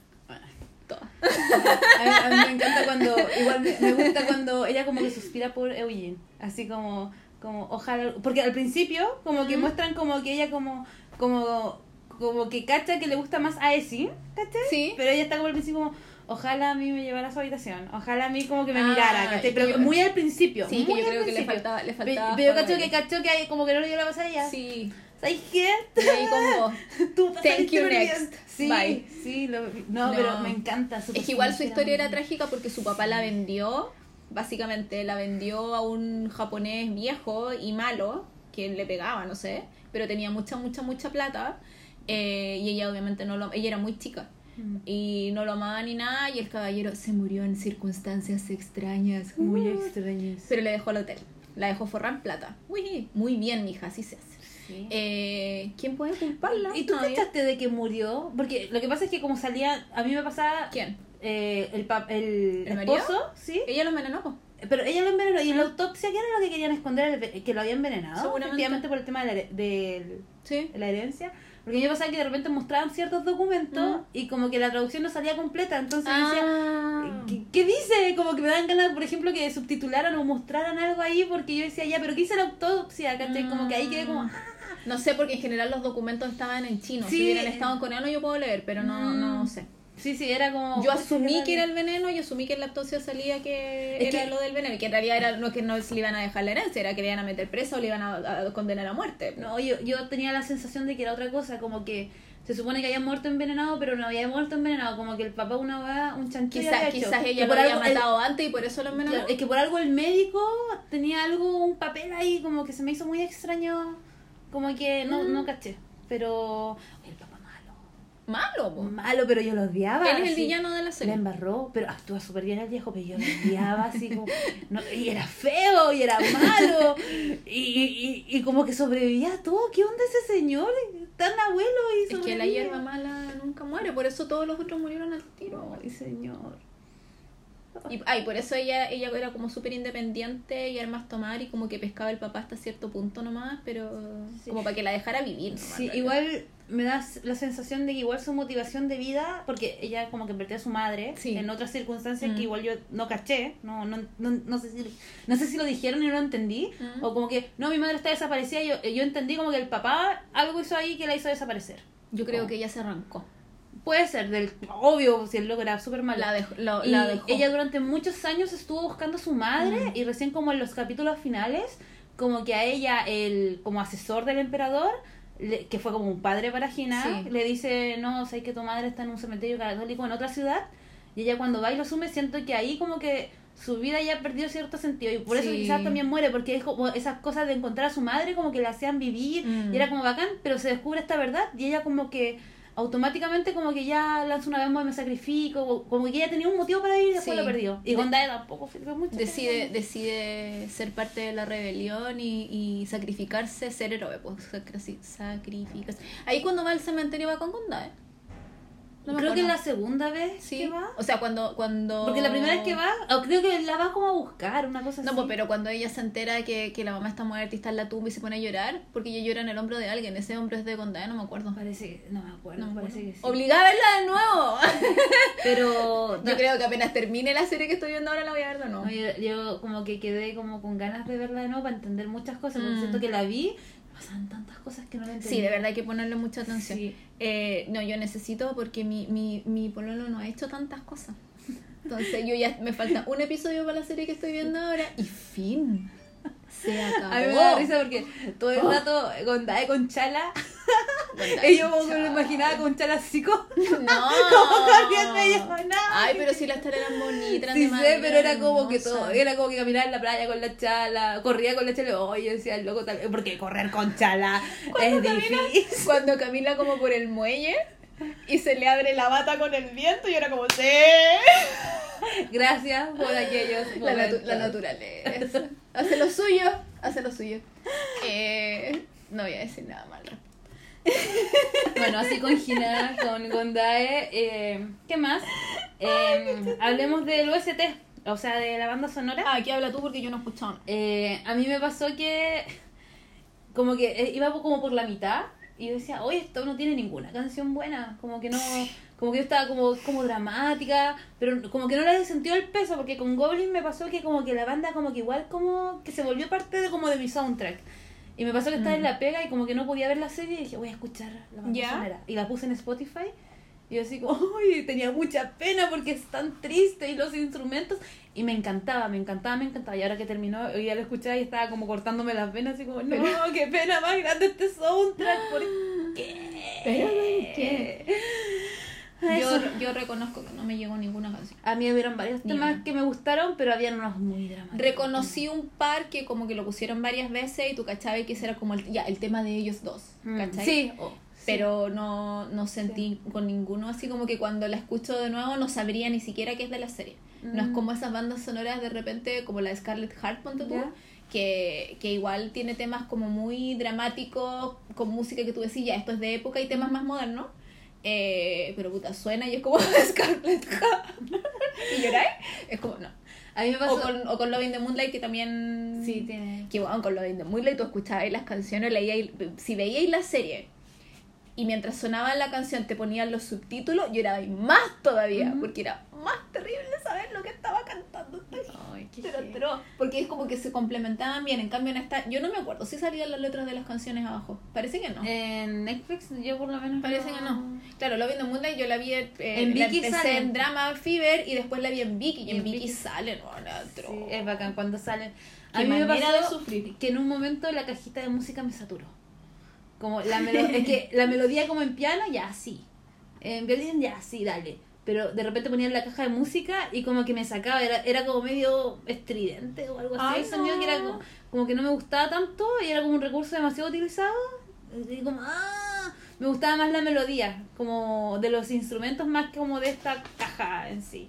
Toda. A mí, a mí me encanta cuando, igual me, me gusta cuando ella como que suspira por Eugene, así como, como ojalá, porque al principio como que muestran como que ella como, como, como que cacha que le gusta más a Essie, ¿cachai? Sí. Pero ella está como al principio como, ojalá a mí me llevara a su habitación, ojalá a mí como que me Ah, mirara, Pero yo- muy al principio, Sí, que muy yo al creo que le faltaba, le faltaba. Pero yo cacho que ahí. cachó que hay- como que no le dio la paz a ella. Sí. ¿Sabes qué? Y vos. Tú Thank you, next. Sí, Bye. sí, lo- no, No. pero me encanta. su Es que igual su historia era trágica porque su papá la vendió, básicamente la vendió a un japonés viejo y malo, que le pegaba, no sé, pero tenía mucha, mucha, mucha plata. eh, y ella obviamente no lo... Ella era muy chica. Mm. Y no lo amaba ni nada y el caballero se murió en circunstancias extrañas. Muy Uh, extraño. Pero le dejó el hotel. La dejó forrar en plata. Uy, muy bien, mija, así se hace. Sí. Eh, ¿Quién puede culparla? ¿Y tú cachaste de que murió? Porque lo que pasa es que como salía, a mí me pasaba ¿Quién? eh, el, pa- el, ¿El marido? esposo, ¿sí? Ella lo envenenó. Pero ella lo envenenó y en la autopsia, ¿qué era lo que querían esconder? Que lo había envenenado. Efectivamente por el tema de la, Sí. de la herencia. Porque yo pasaba que de repente mostraban ciertos documentos y como que la traducción no salía completa. Entonces yo decía, Ah. ¿Qué, qué dice? Como que me dan ganas, por ejemplo, que subtitularan o mostraran algo ahí porque yo decía, ya, pero ¿qué dice la autopsia? ¿Cachai? Como que ahí quedé como... Mm. No sé, porque en general los documentos estaban en chino. Sí. Si hubieran estado en coreano yo puedo leer, pero no, Mm. no sé. Sí, sí, era como... Yo asumí que era el veneno y asumí que en la autopsia salía que Es era que- lo del veneno. Y que en realidad era, no es que no se le iban a dejar la herencia, era que le iban a meter preso o le iban a, a condenar a muerte. No, yo, yo tenía la sensación de que era otra cosa, como que se supone que había muerto envenenado, pero no había muerto envenenado, como que el papá una va un chanchullo Quizás, quizás ella lo había el- matado antes y por eso lo envenenó. Claro, es que por algo el médico tenía algo, un papel ahí, como que se me hizo muy extraño, como que no, Mm. no caché. Pero el malo, Malo, po. malo, pero yo lo odiaba. Él es el villano de la La serie. embarró, pero actúa súper bien el viejo, pero yo lo odiaba así como... no, y era feo, y era malo, y, y, y, y como que sobrevivía a todo. ¿Qué onda ese señor? Tan abuelo y Es que la sobrevivía. hierba mala nunca muere, por eso todos los otros murieron al tiro. Ay, señor. Y, ay, por eso ella, ella era como súper independiente y armas tomar y como que pescaba el papá hasta cierto punto nomás, pero como para que la dejara vivir. Nomás, sí, igual me da la sensación de que igual su motivación de vida, porque ella como que perdió a su madre en otras circunstancias que mm. igual yo no caché, no, no, no, no, sé, si, no sé si lo dijeron y no lo entendí, mm. o como que, no, mi madre está desaparecida, yo, yo entendí como que el papá algo hizo ahí que la hizo desaparecer. Yo creo que ella se arrancó. Puede ser, del obvio, si loco era súper malo. La, Ella durante muchos años estuvo buscando a su madre y recién como en los capítulos finales, como que a ella, el como asesor del emperador, que fue como un padre para Gina, le dice, no, sé que tu madre está en un cementerio católico en otra ciudad. Y ella cuando va y lo asume, siento que ahí como que su vida ya perdió cierto sentido y por eso quizás también muere porque es como esas cosas de encontrar a su madre como que la hacían vivir y mm. era como bacán pero se descubre esta verdad y ella como que automáticamente como que ya lanza una vez más y me sacrifico, como que ella tenía un motivo para ir y después lo perdió. Y Gondae tampoco mucho. Decide, decide ser parte de la rebelión y, y sacrificarse, ser héroe, pues sacrificarse. Ahí cuando va al cementerio va con Gondae. Creo que es la segunda vez que va. O sea, cuando, cuando... Porque la primera vez que va, o creo que la va como a buscar, una cosa así. No, pues, pero cuando ella se entera que, que la mamá está muerta y está en la tumba y se pone a llorar, porque ella llora en el hombro de alguien. Ese hombre es de Gondae, no me acuerdo. Parece que... No me acuerdo, parece que sí. Obligada a verla de nuevo. pero... Yo creo que apenas termine la serie que estoy viendo ahora la voy a ver de nuevo. No, yo, como que quedé como con ganas de verla de nuevo para entender muchas cosas. Porque mm. siento que la vi pasan tantas cosas que no le entendí. Sí, de verdad hay que ponerle mucha atención. Eh, no, yo necesito porque mi, mi, mi pololo no ha hecho tantas cosas. Entonces yo ya me falta un episodio para la serie que estoy viendo ahora y fin. Se acabó. A mí me da risa porque todo el rato con Dae con Chala. y yo como que lo imaginaba con Chala psico. No. como corriendo yo, no. Ay, pero si las Chala eran bonitas. Sí sé, pero era como que todo. Era como que caminaba en la playa con la Chala. Corría con la Chala. Oye, decía el loco tal. Porque correr con Chala es difícil. Cuando camina como por el muelle y se le abre la bata con el viento y era como, sí. Gracias por aquellos. La, la, naturaleza. Hace lo suyo, hace lo suyo. Eh, no voy a decir nada malo. bueno, así con Gina, con Gondae. Eh, ¿Qué más? Eh, hablemos del OST, o sea, de la banda sonora. Ah, aquí habla tú porque yo no escuchaba. Eh, a mí me pasó que como que eh, iba como por la mitad y yo decía, oye, esto no tiene ninguna canción buena, como que no, como que yo estaba como, como dramática, pero como que no le sentido el peso, porque con Goblin me pasó que como que la banda como que igual como que se volvió parte de como de mi soundtrack. Y me pasó que estaba en mm. la pega y como que no podía ver la serie y dije, voy a escuchar la banda sonora. Y la puse en Spotify y yo así como, uy, tenía mucha pena porque es tan triste y los instrumentos. Y me encantaba, me encantaba, me encantaba. Y ahora que terminó, ya lo escuchaba y estaba como cortándome las venas, así como, no, qué pena más grande este soundtrack. ¿Por qué? ¿Pero qué? Yo, yo, reconozco que no me llegó ninguna canción. A mí hubieron varios temas que me gustaron, pero habían unos muy dramáticos. Reconocí un par que como que lo pusieron varias veces y tú cachabas que ese era como el, ya, el tema de ellos dos. Mm. ¿Cachai? Sí, pero no, no sentí con ninguno, así como que cuando la escucho de nuevo no sabría ni siquiera qué es de la serie. No es mm. como esas bandas sonoras de repente, como la de Scarlett Heart, ponte tú, que, que igual tiene temas como muy dramáticos, con música que tú decís, ya, esto es de época y temas más modernos. Eh, pero puta, suena y es como Scarlett. ¿Y lloráis? Es como, no. A mí me pasó... O con, o con Loving the Moonlight, que también... Sí, tiene... Que bueno, con Loving the Moonlight tú escuchabas las canciones, leíais... Si veíais la serie y mientras sonaba la canción te ponían los subtítulos, lloraba más todavía, porque era más terrible saber lo que estaba cantando. Qué pero, porque es como que se complementaban bien. En cambio, en esta, yo no me acuerdo si salían las letras de las canciones abajo. Parece que no. En Netflix, yo por lo menos. Parece que no. Claro, Love in the Moonlight yo la vi eh, en Vicky sale. en Drama Fever y después la vi en Vicky. Y, en, Vicky, sale, no, sí, Es bacán cuando salen. A mí me pasó que en un momento la cajita de música me saturó. Como la es que la melodía como en piano, ya sí. En violín, ya sí, dale. Pero de repente ponían la caja de música y como que me sacaba, era, era como medio estridente o algo así. el sonido que era como, que no me gustaba tanto y era como un recurso demasiado utilizado. Y como, ah, me gustaba más la melodía, como de los instrumentos más que como de esta caja en sí.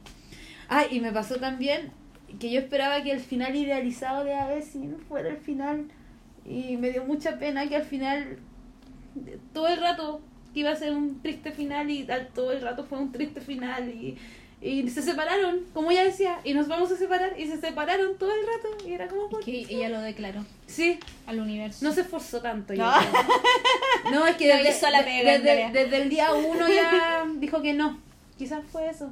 Ah, y me pasó también que yo esperaba que el final idealizado de no fuera el final. Y me dio mucha pena que al final todo el rato iba a ser un triste final y todo el rato fue un triste final y, Y se separaron, como ella decía, y nos vamos a separar, y se separaron todo el rato, y era como... ¿por Que ella lo declaró Sí, al universo. no se esforzó tanto. No. No, es que No desde, la desde, realidad. desde el día uno ya dijo que no. Quizás fue eso.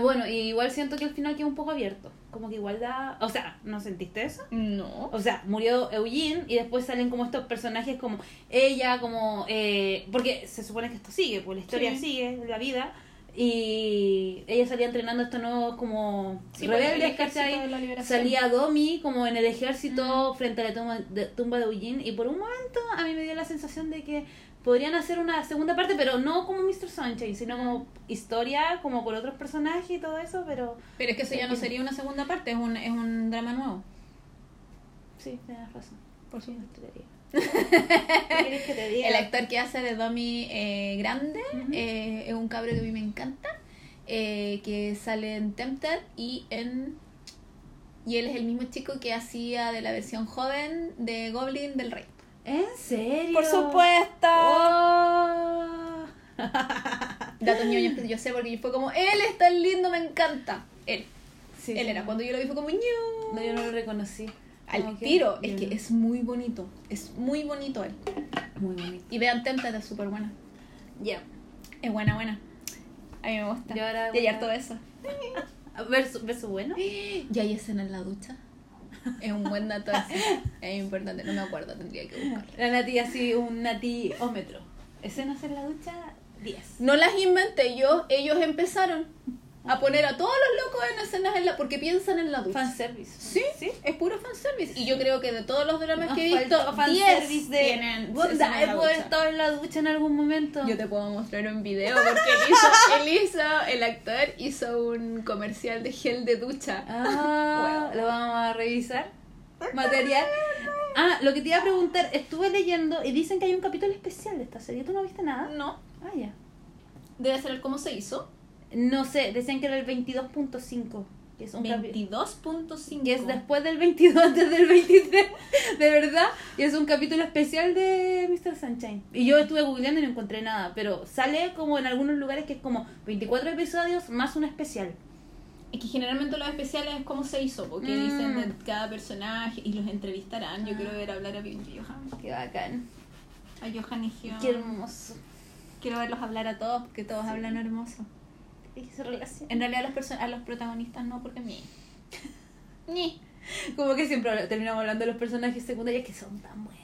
Bueno, igual siento que el final quedó un poco abierto. Como que igual da... O sea, ¿no sentiste eso? No. O sea, murió Eugene y después salen como estos personajes como ella, como... eh, porque se supone que esto sigue, pues la historia Sí. sigue, la vida. Y ella salía entrenando estos nuevos como Sí, pues, el rebeldes. Salía Domi como en el ejército frente a la tumba de, tumba de Eugene y por un momento a mí me dio la sensación de que podrían hacer una segunda parte, pero no como Mr. Sunshine, sino como historia, como por otros personajes y todo eso, pero Pero es que eso ya no sería una segunda parte, es un, es un drama nuevo. sí, tienes razón. Por Sí, supuesto. diría. ¿Qué que te diga? El actor que hace de Domi eh, grande eh, es un cabro que a mí me encanta, eh, que sale en Tempted y en... Y él es el mismo chico que hacía de la versión joven de Goblin del Rey. ¿En serio? ¡Por supuesto! Oh. Datos ñoños que yo sé porque fue como, él es tan lindo, me encanta. Él. Sí, él sí. era. Cuando yo lo vi fue como, ñu. No, yo no lo reconocí. Al Como que- tiro. yo Es que es muy bonito. Es muy bonito él. muy bonito. Y vean Tempted, es súper buena. Ya. Es buena, buena. A mí me gusta. Yo ahora y harto eso. Verso, verso bueno. Y hay escena en la ducha. Es un buen dato ese. Es importante, no me acuerdo, tendría que buscarlo. La Nati así, un Natiómetro. Escenas en la ducha, 10. No las inventé yo, ellos empezaron a poner a todos los locos en escenas en la porque piensan en la ducha. Fanservice. Sí, ¿Sí? es puro fanservice. Y yo creo que de todos los dramas Nos que he visto, faltó 10 fanservice de... tienen he estar en la ducha en algún momento. Yo te puedo mostrar un video porque él hizo, él hizo, el actor hizo un comercial de gel de ducha. Ah, lo vamos a revisar. Material. Ah, lo que te iba a preguntar, estuve leyendo y dicen que hay un capítulo especial de esta serie. ¿Tú no viste nada? No, Ah, ya. debe ser el cómo se hizo. No sé, decían que era el 22.5. Que es un capítulo. 22.5. Que es después del 22, antes del 23. De verdad. Y es un capítulo especial de Mr. Sunshine. Y yo estuve googleando y no encontré nada. Pero sale como en algunos lugares que es como 24 episodios más un especial. Es que generalmente los especiales es cómo se hizo, porque Mm. dicen de cada personaje y los entrevistarán. Yo quiero ver hablar a Bill y Johan. Qué bacán. A Johan y Hyun. Qué hermoso. Quiero verlos hablar a todos, porque todos Sí. hablan hermoso. Y su relación. En realidad a los, a los protagonistas no, porque ni. Ni. Como que siempre terminamos hablando de los personajes secundarios que son tan buenos.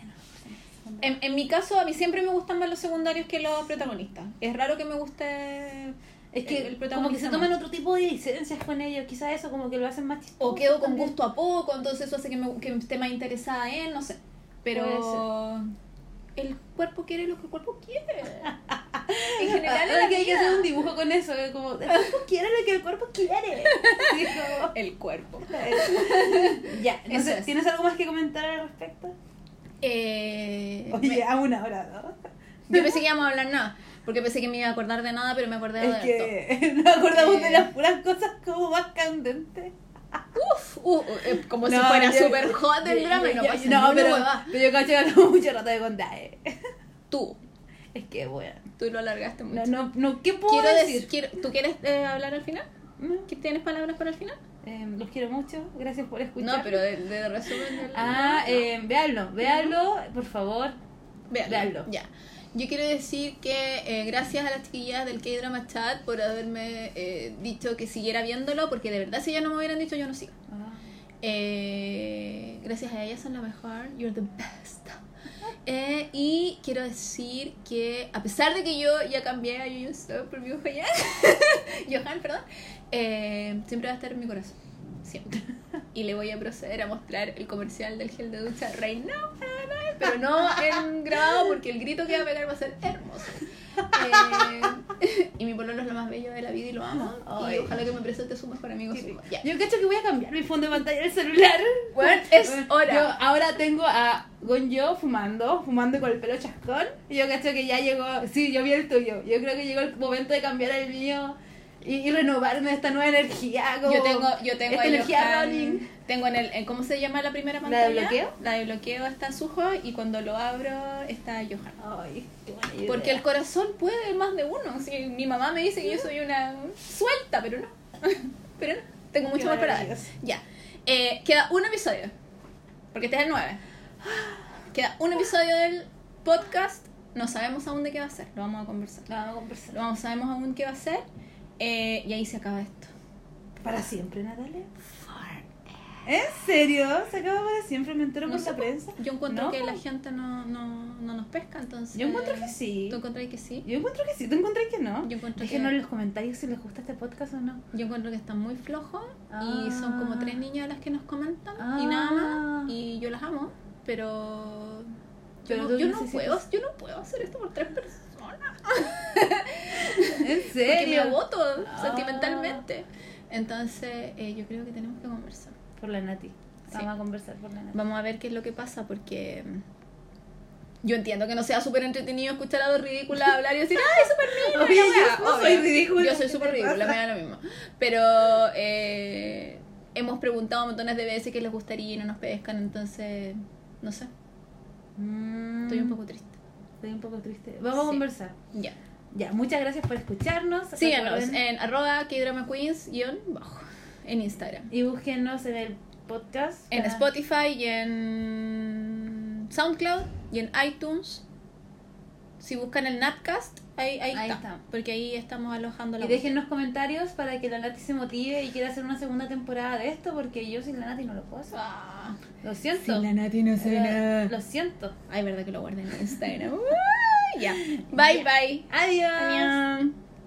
En, en mi caso, a mí siempre me gustan más los secundarios que los protagonistas. Es raro que me guste Es que el- el como que se toman más. otro tipo de licencias con ellos. Quizás eso como que lo hacen más chistoso. O quedo con también. gusto a poco, entonces eso hace que, me, que esté más interesada en, no sé. Pero el cuerpo quiere lo que el cuerpo quiere. En general, en la que hay que hacer un dibujo con eso. eh, Como, el cuerpo quiere lo que el cuerpo quiere. Sí, como- El cuerpo. Ya, sé, es. ¿tienes algo más que comentar al respecto? Eh, Oye, me- a una hora, ¿no? yo pensé que íbamos a hablar nada, porque pensé que me iba a acordar de nada, pero me acordé de Es todo. que nos acordamos Eh. de las puras cosas como más candentes. Uf, uh, uh, eh, como si No, fuera yo- super hot el drama y no pasa no, pero, pero yo cacho que mucho rato de contaje. Tú, Es que, bueno. Tú lo alargaste mucho. No, no, no, ¿qué puedo quiero decir? quiero- ¿tú quieres eh, hablar al final? ¿Qué ¿Tienes palabras para el final? eh, los quiero mucho, gracias por escuchar. No, pero de, de resumen del... Ah, eh, véanlo, véanlo, por favor. Véanlo. véanlo. Ya. Yo quiero decir que eh, gracias a las chiquillas del K-Drama Chat por haberme eh, dicho que siguiera viéndolo, porque de verdad si ellas no me hubieran dicho yo no sigo. Ah. Eh, gracias a ellas son la mejor. You're the best. Eh, y quiero decir que a pesar de que yo ya cambié a Yu Stop por mi Johan, Johan, perdón, eh, siempre va a estar en mi corazón. Siempre. Y le voy a proceder a mostrar el comercial del gel de ducha right now, pero no en grabado porque el grito que va a pegar va a ser hermoso. Eh, y mi pololo es lo más bello de la vida y lo amo. Ay. Y ojalá que me presente su mejor amigo. Qué su-. Ya. Yo cacho que voy a cambiar mi fondo de pantalla del celular. Bueno, es hora. Yo ahora tengo a Gonjo fumando, fumando con el pelo chascón. Y yo cacho que ya llegó. Sí, yo vi el tuyo. Yo creo que llegó el momento de cambiar el mío y, y renovarme esta nueva energía. Como Yo tengo, yo tengo esta energía running. Tengo en el, en- ¿cómo se llama la primera ¿La pantalla? de bloqueo? La de bloqueo está Sujo y cuando lo abro está Johan. Ay, qué buena idea. Porque el corazón puede más de uno. Sí, mi mamá me dice que yo soy una suelta, pero no. pero no. Tengo mucho más para dar. Ya. Eh, queda un episodio. Porque este es el 9. Queda un episodio del podcast. No sabemos aún de qué va a ser. Lo vamos a conversar. La vamos a conversar. No sabemos aún qué va a ser. Eh, y ahí se acaba esto. ¿Para siempre, Natalia? ¿En serio? ¿Se acaba para siempre? ¿Me entero No por sé, la prensa? Yo encuentro No, que la gente no, no, no nos pesca, entonces. Yo encuentro que sí. ¿Tú encontrás que sí? Yo encuentro que sí. ¿Tú encontrás que no? Yo encuentro Déjenos que- en los comentarios si les gusta este podcast o no. Yo encuentro que están muy flojos y son Ah. como tres niñas las que nos comentan y Ah. nada más. Y yo las amo, pero. Yo, Pero yo no puedo, yo no puedo hacer esto por tres personas. ¿En Porque me serio? agoto Ah. sentimentalmente. Entonces, eh, yo creo que tenemos que conversar. Por la Nati. Sí. Vamos a conversar por la Nati. Vamos a ver qué es lo que pasa porque. mm, Yo entiendo que no sea súper entretenido escuchar a dos ridículas hablar y decir, ¡ay, súper la yo wea". no Obvio. soy ridícula, Yo soy ¿qué súper ridícula, me da lo mismo. Pero eh, hemos preguntado montones de veces qué les gustaría y no nos pescan, entonces, no sé, Mm, estoy un poco triste. Estoy un poco triste. Vamos a conversar. Ya. Ya, muchas gracias por escucharnos. Síganos en arroba kdrama queens bajo en Instagram. Y búsquenos en el podcast. En para- Spotify y en SoundCloud y en iTunes. Si buscan el Natcast, ahí, ahí, Ahí está, está. Porque ahí estamos alojando la Y déjennos comentarios para que la Nati se motive y quiera hacer una segunda temporada de esto, porque yo sin la Nati no lo puedo hacer. Ah. Lo siento. Nati no Eh, Lo siento. Ay, verdad que lo guardé en Instagram. Ya. Bye, bye. Adiós. Annyeong.